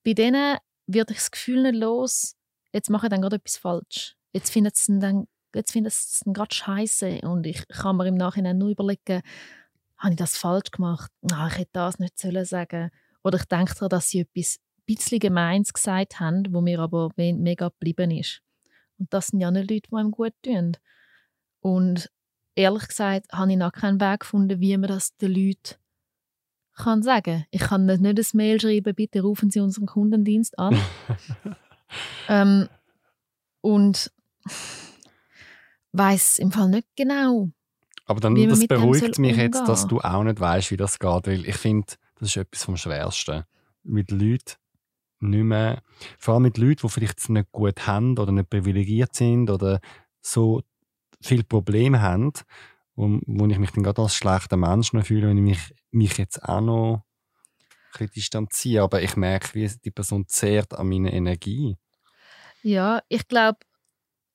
bei denen wird ich das Gefühl nicht los, jetzt mache ich dann gerade etwas falsch. Jetzt findet es dann jetzt finde ich es gerade scheiße und ich kann mir im Nachhinein nur überlegen, habe ich das falsch gemacht? Ah, ich hätte das nicht sollen sagen. Oder ich denke daran, dass sie etwas bisschen Gemeins gesagt haben, wo mir aber me- mega geblieben ist. Und das sind ja nicht Leute, die einem gut tun. Und ehrlich gesagt habe ich noch keinen Weg gefunden, wie man das den Leuten kann sagen. Ich kann nicht, nicht ein Mail schreiben, bitte rufen Sie unseren Kundendienst an. (laughs) ähm, und weiß im Fall nicht genau. Aber dann, das beruhigt mich jetzt, umgehen. dass du auch nicht weißt, wie das geht, weil ich finde, das ist etwas vom Schwersten. Mit Leuten nicht mehr, vor allem mit Leuten, die vielleicht es nicht gut haben oder nicht privilegiert sind oder so viele Probleme haben, wo, wo ich mich dann gerade als schlechter Mensch noch fühle, wenn ich mich, mich jetzt auch noch bisschen distanziere. Aber ich merke, wie die Person zehrt an meiner Energie. Ja, ich glaube,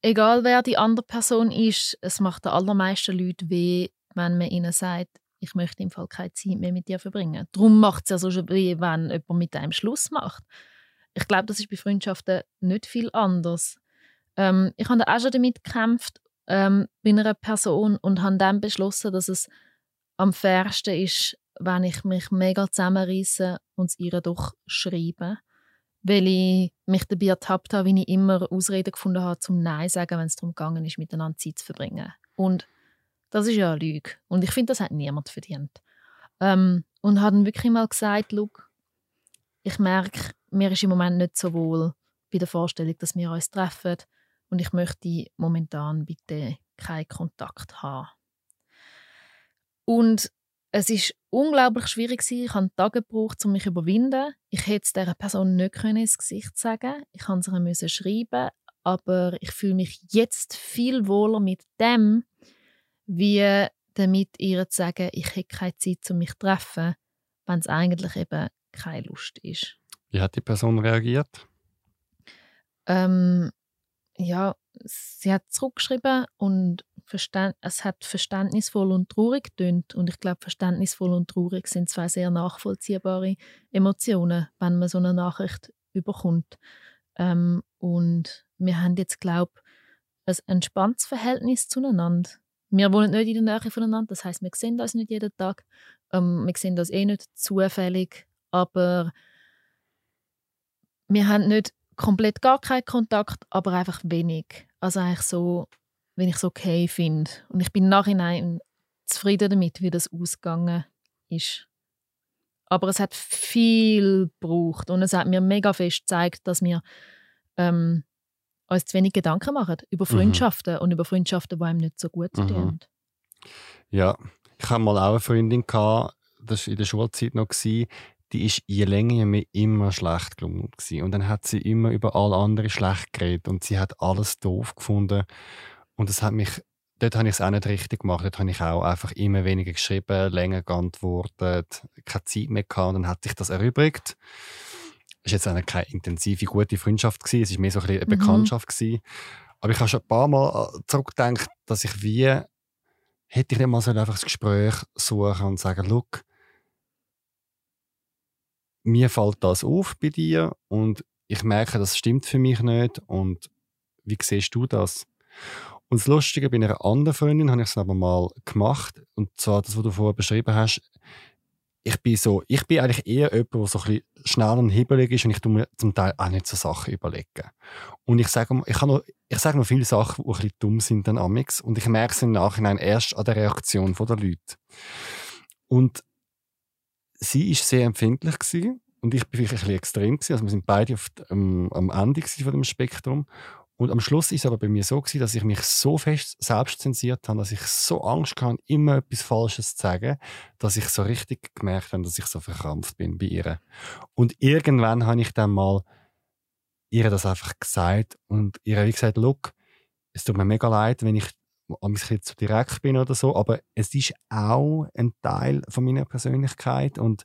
egal wer die andere Person ist, es macht den allermeisten Leuten weh, wenn man ihnen sagt, ich möchte im Fall keine Zeit mehr mit dir verbringen. Darum macht es ja so weh, wenn jemand mit einem Schluss macht. Ich glaube, das ist bei Freundschaften nicht viel anders. Ähm, ich habe auch schon damit gekämpft ähm, bei einer Person und habe dann beschlossen, dass es am fairsten ist, wenn ich mich mega zusammenreisse und es ihr doch schreibe weil ich mich dabei ertappt habe, wie ich immer Ausreden gefunden habe, zum Nein sagen, wenn es darum gegangen ist, miteinander Zeit zu verbringen. Und Das ist ja eine Lüge. Und ich finde, das hat niemand verdient. Ähm, und hat dann wirklich mal gesagt, ich merke, mir ist im Moment nicht so wohl bei der Vorstellung, dass wir uns treffen und ich möchte momentan bitte keinen Kontakt haben. Und es ist unglaublich schwierig gewesen. Ich habe Tage gebraucht, um mich zu überwinden. Ich hätte es dieser Person nicht ins Gesicht sagen. Ich musste es ihr schreiben, aber ich fühle mich jetzt viel wohler mit dem, wie damit ihr zu sagen, ich hätte keine Zeit, um mich zu treffen, wenn es eigentlich eben keine Lust ist. Wie hat die Person reagiert? Ähm, ja, sie hat zurückgeschrieben und es hat verständnisvoll und traurig getönt. Und ich glaube, verständnisvoll und traurig sind zwei sehr nachvollziehbare Emotionen, wenn man so eine Nachricht überkommt. Ähm, und wir haben jetzt, glaube ich, ein entspanntes Verhältnis zueinander. Wir wohnen nicht in der Nähe voneinander, das heißt, wir sehen uns nicht jeden Tag. Ähm, wir sehen uns eh nicht zufällig, aber wir haben nicht komplett gar keinen Kontakt, aber einfach wenig. Also eigentlich so, wenn ich es okay finde. Und ich bin nachhinein zufrieden damit, wie das ausgegangen ist. Aber es hat viel gebraucht und es hat mir mega fest gezeigt, dass wir ähm, uns zu wenig Gedanken machen über mhm. Freundschaften mhm. und über Freundschaften, die einem nicht so gut mhm. tun. Ja, ich hatte mal auch eine Freundin, gehabt, das war in der Schulzeit noch, gewesen, die ist je länger je mehr immer schlecht gelungen. Und dann hat sie immer über alle anderen schlecht geredet und sie hat alles doof gefunden. Und das hat mich, dort habe ich es auch nicht richtig gemacht. Dort habe ich auch einfach immer weniger geschrieben, länger geantwortet, keine Zeit mehr gehabt. Und dann hat sich das erübrigt. Es war jetzt auch keine intensive, gute Freundschaft. Gewesen. Es war mehr so ein bisschen eine mhm. Bekanntschaft. Gewesen. Aber ich habe schon ein paar Mal äh, zurückgedacht, dass ich wie, hätte ich nicht mal so einfach das Gespräch suchen und sagen, look, mir fällt das auf bei dir und ich merke, das stimmt für mich nicht und wie siehst du das? Und das Lustige, bei einer anderen Freundin habe ich es aber mal gemacht und zwar das, was du vorher beschrieben hast, ich bin so, ich bin eigentlich eher jemand, der so ein bisschen schnell und hibbelig ist und ich tue mir zum Teil auch nicht so Sachen überlegen. Und ich sage, ich, noch, ich sage noch viele Sachen, die ein bisschen dumm sind dann amix und ich merke es im Nachhinein erst an der Reaktion der Leute. Und sie ist sehr empfindlich gewesen, und ich bin vielleicht ein bisschen extrem gewesen. Also wir sind beide auf, ähm, am Ende von dem Spektrum. Und am Schluss ist es aber bei mir so gewesen, dass ich mich so fest selbst zensiert habe, dass ich so Angst hatte, immer etwas Falsches zu sagen, dass ich so richtig gemerkt habe, dass ich so verkrampft bin bei ihr. Und irgendwann habe ich dann mal ihr das einfach gesagt und ihr wie gesagt, look, es tut mir mega leid, wenn ich ein bisschen zu direkt bin oder so, aber es ist auch ein Teil von meiner Persönlichkeit und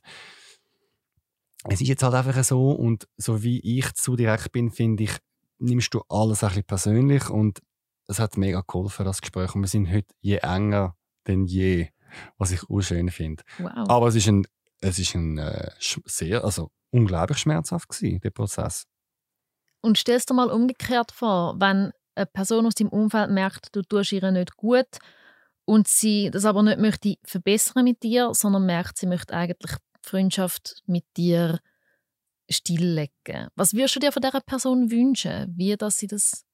es ist jetzt halt einfach so und so wie ich zu direkt bin, finde ich, nimmst du alles ein bisschen persönlich und es hat mega geholfen, das Gespräch. Und wir sind heute je enger denn je, was ich auch schön finde. Wow. Aber es ist ein, es ist ein äh, sehr, also unglaublich schmerzhaft gewesen, der Prozess. Und stellst du mal umgekehrt vor, wenn eine Person aus deinem Umfeld merkt, du tust ihr nicht gut und sie das aber nicht möchte verbessern mit dir, sondern merkt, sie möchte eigentlich Freundschaft mit dir stilllegen. Was würdest du dir von dieser Person wünschen? Wie dass sie das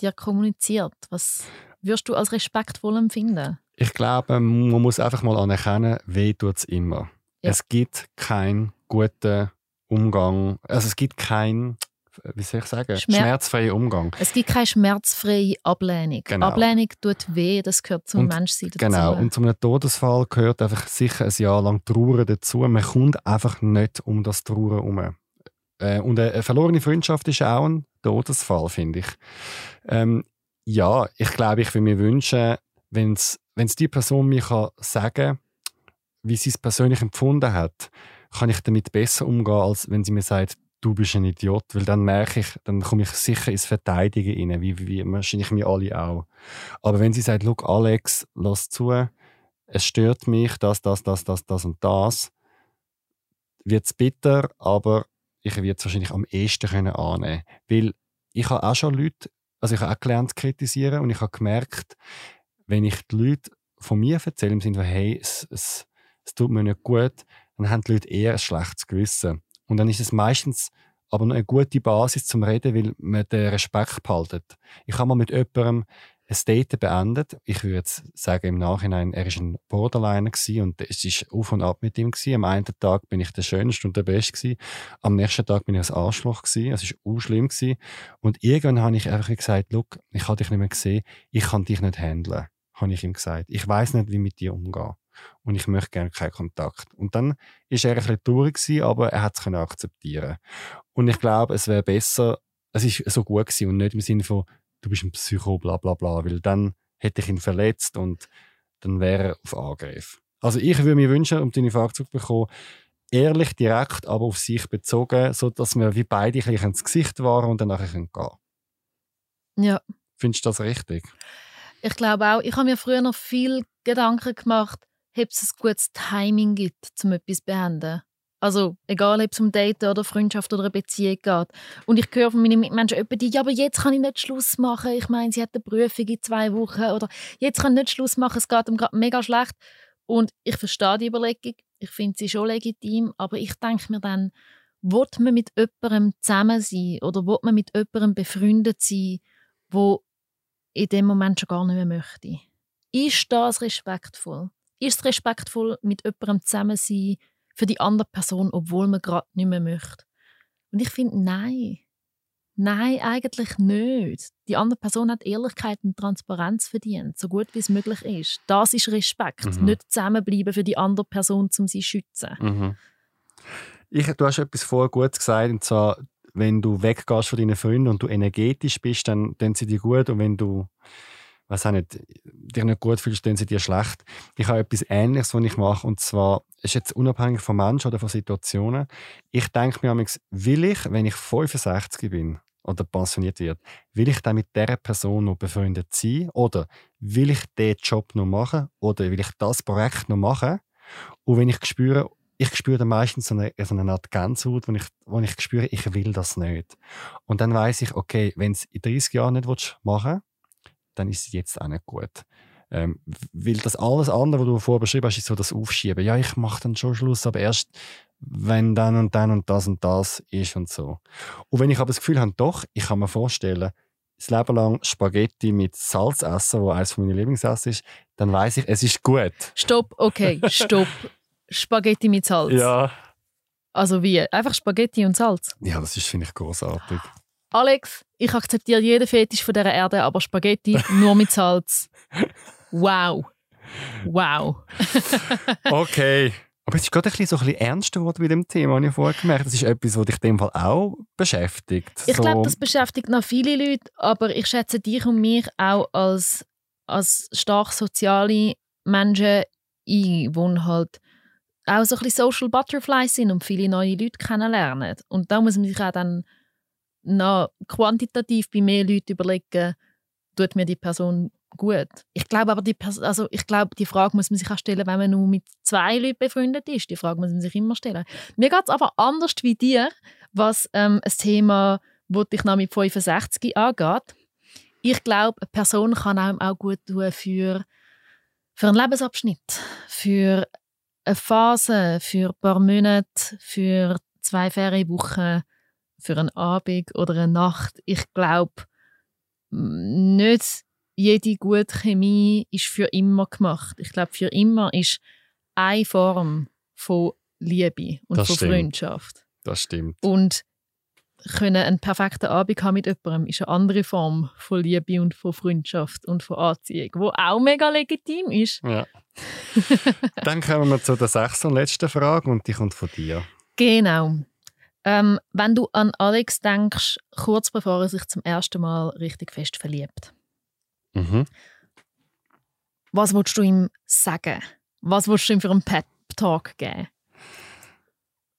dir kommuniziert? Was würdest du als respektvoll empfinden? Ich glaube, man muss einfach mal anerkennen, weh tut es immer. Ja. Es gibt keinen guten Umgang, also es gibt keinen wie soll ich sagen, Schmerz schmerzfreien Umgang. Es gibt keine schmerzfreie Ablehnung. Genau. Ablehnung tut weh, das gehört zum und, Menschsein dazu. Genau, und zu einem Todesfall gehört einfach sicher ein Jahr lang Trauer dazu. Man kommt einfach nicht um das Trauer herum. Äh, und eine, verlorene Freundschaft ist auch ein Todesfall, finde ich. Ähm, ja, ich glaube, ich würde mir wünschen, wenn es die Person mir kann sagen wie sie es persönlich empfunden hat, kann ich damit besser umgehen, als wenn sie mir sagt, du bist ein Idiot, weil dann merke ich, dann komme ich sicher ins Verteidigen rein, wie, wie wahrscheinlich wir alle auch. Aber wenn sie sagt, look, Alex, lass zu, es stört mich, das, das, das, das, das und das, wird es bitter, aber ich werde es wahrscheinlich am ehesten können annehmen Weil ich habe auch schon Leute, also ich habe auch gelernt zu kritisieren und ich habe gemerkt, wenn ich die Leute von mir erzähle, im Sinne von, hey, es, es, es tut mir nicht gut, dann haben die Leute eher ein schlechtes Gewissen. Und dann ist es meistens aber noch eine gute Basis zum Reden, weil man den Respekt behaltet. Ich habe mal mit jemandem ein Date beendet. Ich würde jetzt sagen, im Nachhinein, er war ein Borderliner und es ist auf und ab mit ihm. Am einen Tag bin ich der Schönste und der Beste. Am nächsten Tag bin ich ein Arschloch. Es war auch schlimm. Und irgendwann habe ich einfach gesagt, look, ich habe dich nicht mehr gesehen. Ich kann dich nicht handeln, habe ich ihm gesagt. Ich weiß nicht, wie mit dir umgehen. Und ich möchte gerne keinen Kontakt. Und dann ist er ein bisschen traurig gewesen, aber er hat es akzeptieren. Und ich glaube, es wäre besser, es ist so gut gewesen und nicht im Sinne von, du bist ein Psycho, bla bla bla, weil dann hätte ich ihn verletzt und dann wäre er auf Angriff. Also ich würde mir wünschen, um deine Frage zu bekommen, ehrlich, direkt, aber auf sich bezogen, so dass wir wie beide ein ins Gesicht waren und dann nachher gehen können. Ja. Findest du das richtig? Ich glaube auch, ich habe mir früher noch viel Gedanken gemacht, ob es ein gutes Timing gibt, um etwas zu beenden. Also egal, ob es um Daten oder Freundschaft oder eine Beziehung geht. Und ich höre von meinen Mitmenschen etwa die, ja, aber jetzt kann ich nicht Schluss machen. Ich meine, sie hat eine Prüfung in zwei Wochen oder jetzt kann ich nicht Schluss machen, es geht ihm gerade mega schlecht. Und ich verstehe die Überlegung, ich finde sie schon legitim, aber ich denke mir dann, will man mit jemandem zusammen sein oder will man mit jemandem befreundet sein, wo in dem Moment schon gar nicht mehr möchte? Ist das respektvoll? Ist es respektvoll, mit jemandem zusammen zu sein, für die andere Person, obwohl man gerade nicht mehr möchte. Und ich finde, nein. Nein, eigentlich nicht. Die andere Person hat Ehrlichkeit und Transparenz verdient, so gut wie es möglich ist. Das ist Respekt. Mhm. Nicht zusammenbleiben für die andere Person, um sie zu schützen. Mhm. Ich, du hast etwas vorher gut gesagt, und zwar, wenn du weggehst von deinen Freunden und du energetisch bist, dann tun sie dir gut. Und wenn du was auch nicht, dich nicht gut fühlst, dann sie dir schlecht. Ich habe etwas Ähnliches, was ich mache, und zwar, ist jetzt unabhängig vom Menschen oder von Situationen. Ich denke mir manchmal, will ich, wenn ich 65 bin oder pensioniert wird, will ich dann mit dieser Person noch befreundet sein oder will ich den Job noch machen oder will ich das Projekt noch machen? Und wenn ich spüre, ich spüre dann meistens so eine, so eine Art Gänsehaut, wo ich, wo ich spüre, ich will das nicht. Und dann weiß ich, okay, wenn es in 30 Jahren nicht machen willst, dann ist es jetzt auch nicht gut. Ähm, weil das alles andere, was du vorher beschrieben hast, ist so das Aufschieben. Ja, ich mache dann schon Schluss, aber erst, wenn dann und dann und das und das ist und so. Und wenn ich aber das Gefühl habe, doch, ich kann mir vorstellen, das Leben lang Spaghetti mit Salz essen, wo eines meiner Lieblingsessen ist, dann weiß ich, es ist gut. Stopp, okay, (laughs) stopp. Spaghetti mit Salz. Ja. Also wie? Einfach Spaghetti und Salz? Ja, das ist, finde ich, großartig. Alex, ich akzeptiere jeden Fetisch von dieser Erde, aber Spaghetti nur mit Salz. (laughs) Wow. Wow. (laughs) okay. Aber es ist gerade ein bisschen, so ein bisschen ernster geworden bei dem Thema, habe ich vorher gemerkt. Das ist etwas, was dich in dem Fall auch beschäftigt. Ich so. glaube, das beschäftigt noch viele Leute, aber ich schätze dich und mich auch als, als stark soziale Menschen ein, die halt auch so ein bisschen Social Butterflies sind und viele neue Leute kennenlernen. Und da muss man sich auch dann noch quantitativ bei mehr Leuten überlegen, tut mir die Person gut. Ich glaube aber, die, Pers also ich glaube, die Frage muss man sich auch stellen, wenn man nur mit zwei Leuten befreundet ist. Die Frage muss man sich immer stellen. Mir geht es aber anders wie dir, was ähm, ein Thema, das dich noch mit 65 angeht. Ich glaube, eine Person kann einem auch gut tun für, für einen Lebensabschnitt, für eine Phase, für ein paar Monate, für zwei Ferienwochen, für einen Abend oder eine Nacht. Ich glaube, nicht jede gute Chemie ist für immer gemacht. Ich glaube, für immer ist eine Form von Liebe und das von stimmt. Freundschaft. Das stimmt. Und können einen perfekten Abend haben mit jemandem ist eine andere Form von Liebe und von Freundschaft und von Anziehung, wo auch mega legitim ist. Ja. (laughs) Dann kommen wir zu der sechsten und letzten Frage und die kommt von dir. Genau. Ähm, wenn du an Alex denkst, kurz bevor er sich zum ersten Mal richtig fest verliebt, Mhm. was willst du ihm sagen? Was willst du ihm für einen Pep-Talk geben?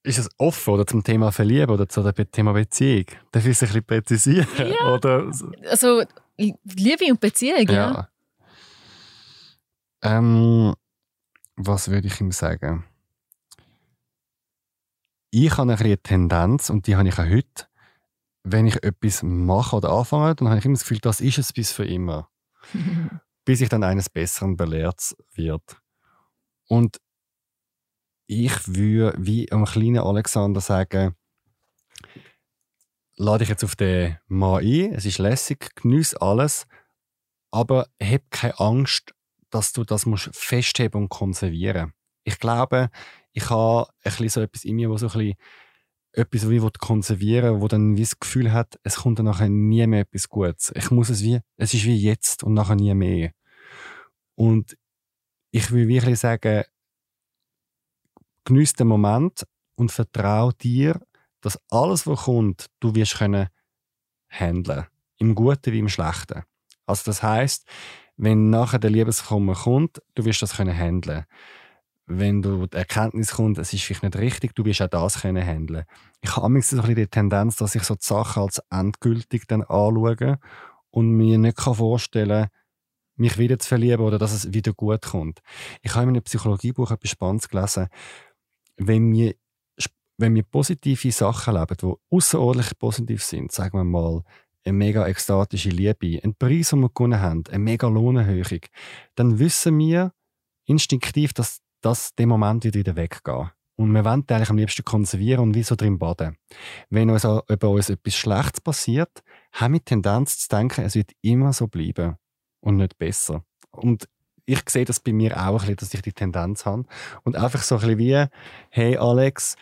Ist es offen oder zum Thema Verlieben oder zum Thema Beziehung? Darf ich es ein bisschen präzisieren? Ja. (laughs) Oder, Also, Liebe und Beziehung, ja. ja. Ähm, was würde ich ihm sagen? Ich habe ein eine Tendenz, und die habe ich auch heute, wenn ich etwas mache oder anfange, dann habe ich immer das Gefühl, das ist es bis für immer. (laughs) bis ich dann eines Besseren belehrt wird. Und ich würde wie einem kleinen Alexander sagen, lade dich jetzt auf den Mann ein, es ist lässig, genieß alles, aber hab keine Angst, dass du das musst festheben und konservieren. Ich glaube, ich habe ein so etwas in mir, wo so ein etwas wie konservieren wo dann wie das Gefühl hat, es kommt dann nachher nie mehr etwas Gutes. Ich muss es wie, es ist wie jetzt und nachher nie mehr. Und ich will wirklich sagen, genieß den Moment und vertraue dir, dass alles, was kommt, du wirst können handeln. Im Guten wie im Schlechten. Also das heißt, wenn nachher der Liebeskummer kommt, du wirst das können handeln. Wenn du die Erkenntnis kommt, es ist vielleicht nicht richtig, du wirst auch das können handeln. Ich habe manchmal so ein bisschen die Tendenz, dass ich so die Sachen als endgültig dann anschaue und mir nicht vorstellen kann, mich wieder zu verlieben oder dass es wieder gut kommt. Ich habe in einem Psychologiebuch etwas Spannendes gelesen. Wenn wir, wenn wir positive Sachen leben, die außerordentlich positiv sind, sagen wir mal, eine mega ekstatische Liebe, einen Preis, den wir gewonnen haben, eine mega Lohnerhöhung, dann wissen wir instinktiv, dass das dem Moment wieder weggeht. Und wir wollen eigentlich am liebsten konservieren und wie so drin baden. Wenn uns über uns etwas Schlechtes passiert, haben wir die Tendenz zu denken, es wird immer so bleiben und nicht besser. Und ich sehe das bei mir auch ein bisschen, dass ich die Tendenz habe. Und einfach so ein bisschen wie, hey Alex,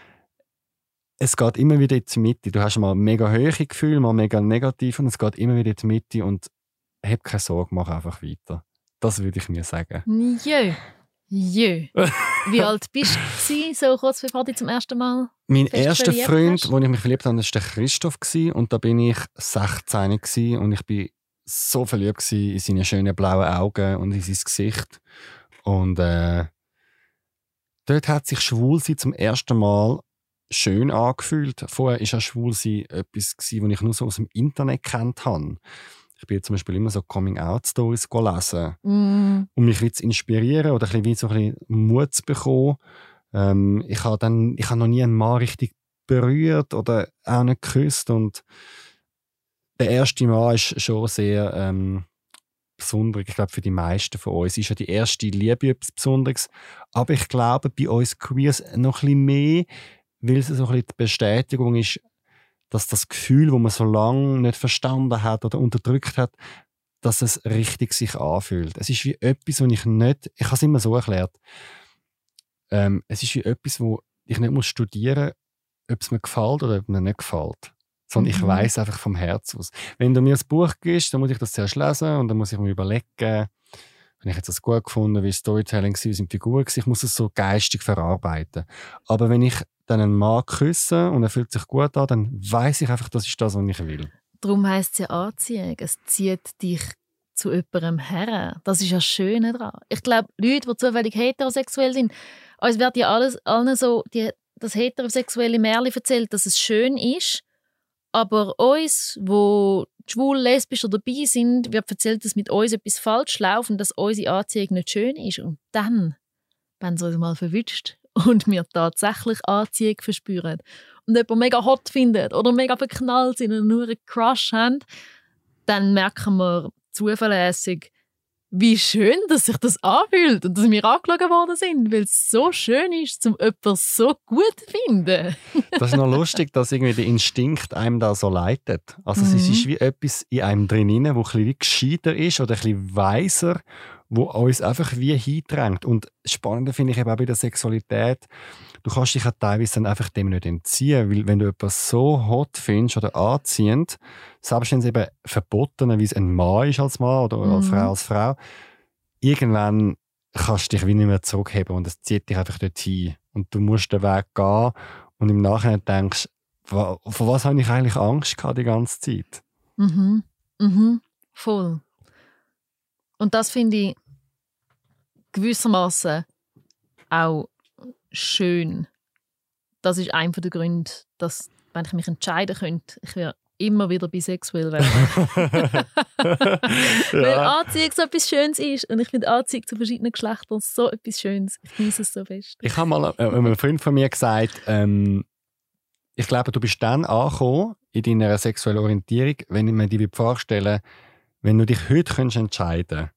es geht immer wieder in die Mitte. Du hast mal mega hohe Gefühle, mal mega negativ und es geht immer wieder in die Mitte und hab keine Sorge, mach einfach weiter. Das würde ich mir sagen. Jö. Jö. (laughs) Wie alt bist du so kurz bevor du zum ersten Mal Mein erster Freund, wo ich mich verliebt habe, war der Christoph und da bin ich 16 und ich bin so verliebt in seine schönen blauen Augen und in sein Gesicht und äh, dort hat sich Schwulsein zum ersten Mal schön angefühlt. Vorher war ja Schwulsein etwas, was ich nur so aus dem Internet kennt habe. Ich bin zum Beispiel immer so Coming-out-Stories lesen, mm. um mich zu inspirieren oder ein bisschen, so ein bisschen Mut zu bekommen. Ähm, ich habe dann, ich habe noch nie einen Mann richtig berührt oder auch nicht geküsst und der erste Mann ist schon sehr ähm, besonders. Ich glaube, für die meisten von uns ist ja die erste Liebe etwas Besonderes. Aber ich glaube, bei uns Queers noch ein bisschen mehr, weil es so ein bisschen die Bestätigung ist, dass das Gefühl, wo man so lange nicht verstanden hat oder unterdrückt hat, dass es richtig sich anfühlt. Es ist wie etwas, wo ich nicht, ich habe es immer so erklärt, ähm, es ist wie etwas, wo ich nicht muss studieren muss, ob es mir gefällt oder ob mir nicht gefällt. Sondern mhm. ich weiß einfach vom Herz aus. Wenn du mir ein Buch gibst, dann muss ich das zuerst lesen und dann muss ich mir überlegen, wenn ich jetzt das gut gefunden, wie Storytelling war, wie sind Figuren ich muss es so geistig verarbeiten. Aber wenn ich dann einen Mann küsse und er fühlt sich gut an, dann weiß ich einfach, das ist das, was ich will. Darum heisst es ja Anziehung. Es zieht dich zu jemandem her. Das ist ja Schöne daran. Ich glaube, Leute, die zufällig heterosexuell sind, uns wird ja alles, allen so die, das heterosexuelle Märchen erzählt, dass es schön ist. Aber uns, wo schwul, lesbisch oder bi sind, wird erzählt, dass mit uns etwas falsch läuft und dass unsere Anziehung nicht schön ist. Und dann, wenn es uns mal verwünscht und wir tatsächlich Anziehung verspüren und jemanden mega hot finden oder mega verknallt sind und nur einen Crush haben, dann merken wir zuverlässig, wie schön, dass sich das anfühlt und dass wir angeschaut worden sind, weil es so schön ist, zum jemanden so gut zu finden. (laughs) das ist noch lustig, dass irgendwie der Instinkt einem da so leitet. Also mhm. es ist wie etwas in einem drin, wo ein bisschen gescheiter ist oder ein bisschen weiser wo uns einfach wie hindrängt. Und das Spannende finde ich eben auch bei der Sexualität, du kannst dich ja teilweise dann einfach dem nicht entziehen, weil wenn du etwas so hot findest oder anziehend, selbst wenn es eben verboten, wie es ein Mann ist als Mann oder mhm. als Frau als Frau, irgendwann kannst du dich wie nicht mehr zurückheben und es zieht dich einfach dorthin. Und du musst den Weg gehen und im Nachhinein denkst, vor was habe ich eigentlich Angst gehabt die ganze Zeit? Mhm. Mhm. Voll. Und das finde ich gewissermaßen auch schön. Das ist einer der Gründe, dass, wenn ich mich entscheiden könnte, ich wäre immer wieder bisexuell werden. (laughs) ja. Weil Anziehung so etwas Schönes ist. Und ich finde Anziehung zu verschiedenen Geschlechtern so etwas Schönes. Ich genieße es so fest. Ich habe mal äh, einem Freund von mir gesagt, ähm, ich glaube, du bist dann angekommen in deiner sexuellen Orientierung, wenn ich mir die vorstelle, wenn du dich heute könntest entscheiden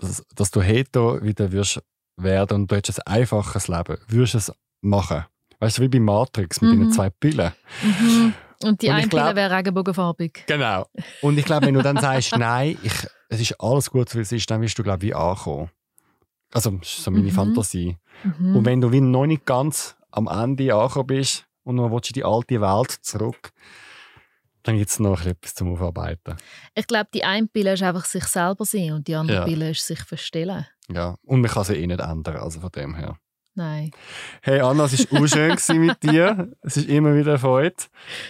dass, dass du hetero wieder wirst werden und du hättest ein einfaches Leben, würdest du es machen. Weißt du, wie bei Matrix mit mhm. den zwei Pillen. Mhm. Und die Und eine glaub- Pille wäre regenbogenfarbig. Genau. Und ich glaube, wenn du dann sagst, (laughs) nein, ich, es ist alles gut, wie es ist, dann wirst du, glaube ich, wie ankommen. Also, das ist so meine Mhm. Fantasie. Mhm. Und wenn du wie noch nicht ganz am Ende angekommen bist und noch willst du in die alte Welt zurück, dann gibt es noch etwas zum Aufarbeiten. Ich glaube, die eine Pille ist einfach sich selber sein und die andere Ja. Pille ist sich verstellen. Ja. Und man kann sie eh nicht ändern, also von dem her. Nein. Hey Anna, es war schön mit dir. Es ist immer wieder eine Freude.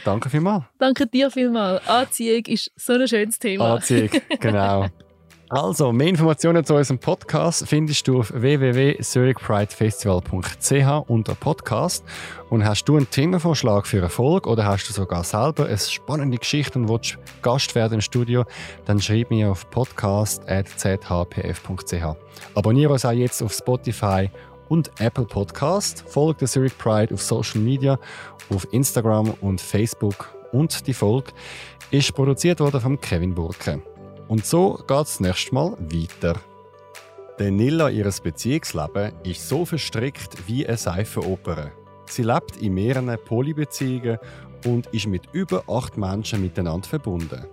Danke vielmals. Danke dir vielmals. Anziehung ist so ein schönes Thema. Anziehung, genau. (laughs) Also, mehr Informationen zu unserem Podcast findest du auf www.zurichpridefestival.ch unter Podcast. Und hast du einen Themenvorschlag für eine Folge oder hast du sogar selber eine spannende Geschichte und willst Gast werden im Studio, dann schreib mir auf podcast.zhpf.ch. Abonniere uns auch jetzt auf Spotify und Apple Podcast. Folge der Zurich Pride auf Social Media, auf Instagram und Facebook. Und die Folge ist produziert worden von Kevin Burke. Und so geht es nächstes Mal weiter. Denn Nilla, ihres Beziehungsleben, ist so verstrickt wie eine Seifenoper. Sie lebt in mehreren Polybeziehungen und ist mit über acht Menschen miteinander verbunden.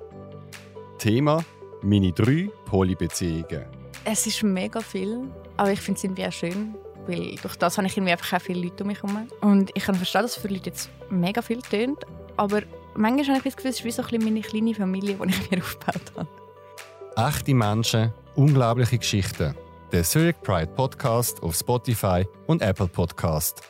Thema: Meine drei Polybeziehungen. Es ist mega viel, aber ich finde es irgendwie auch schön, weil durch das habe ich irgendwie einfach auch viele Leute um mich herum. Und ich kann verstehen, dass es für Leute jetzt mega viel tönt, aber manchmal habe ich das Gefühl, es ist wie so ein meine kleine Familie, die ich (laughs) mir aufgebaut habe. Echte Menschen, unglaubliche Geschichten. Der Zurich Pride Podcast auf Spotify und Apple Podcast.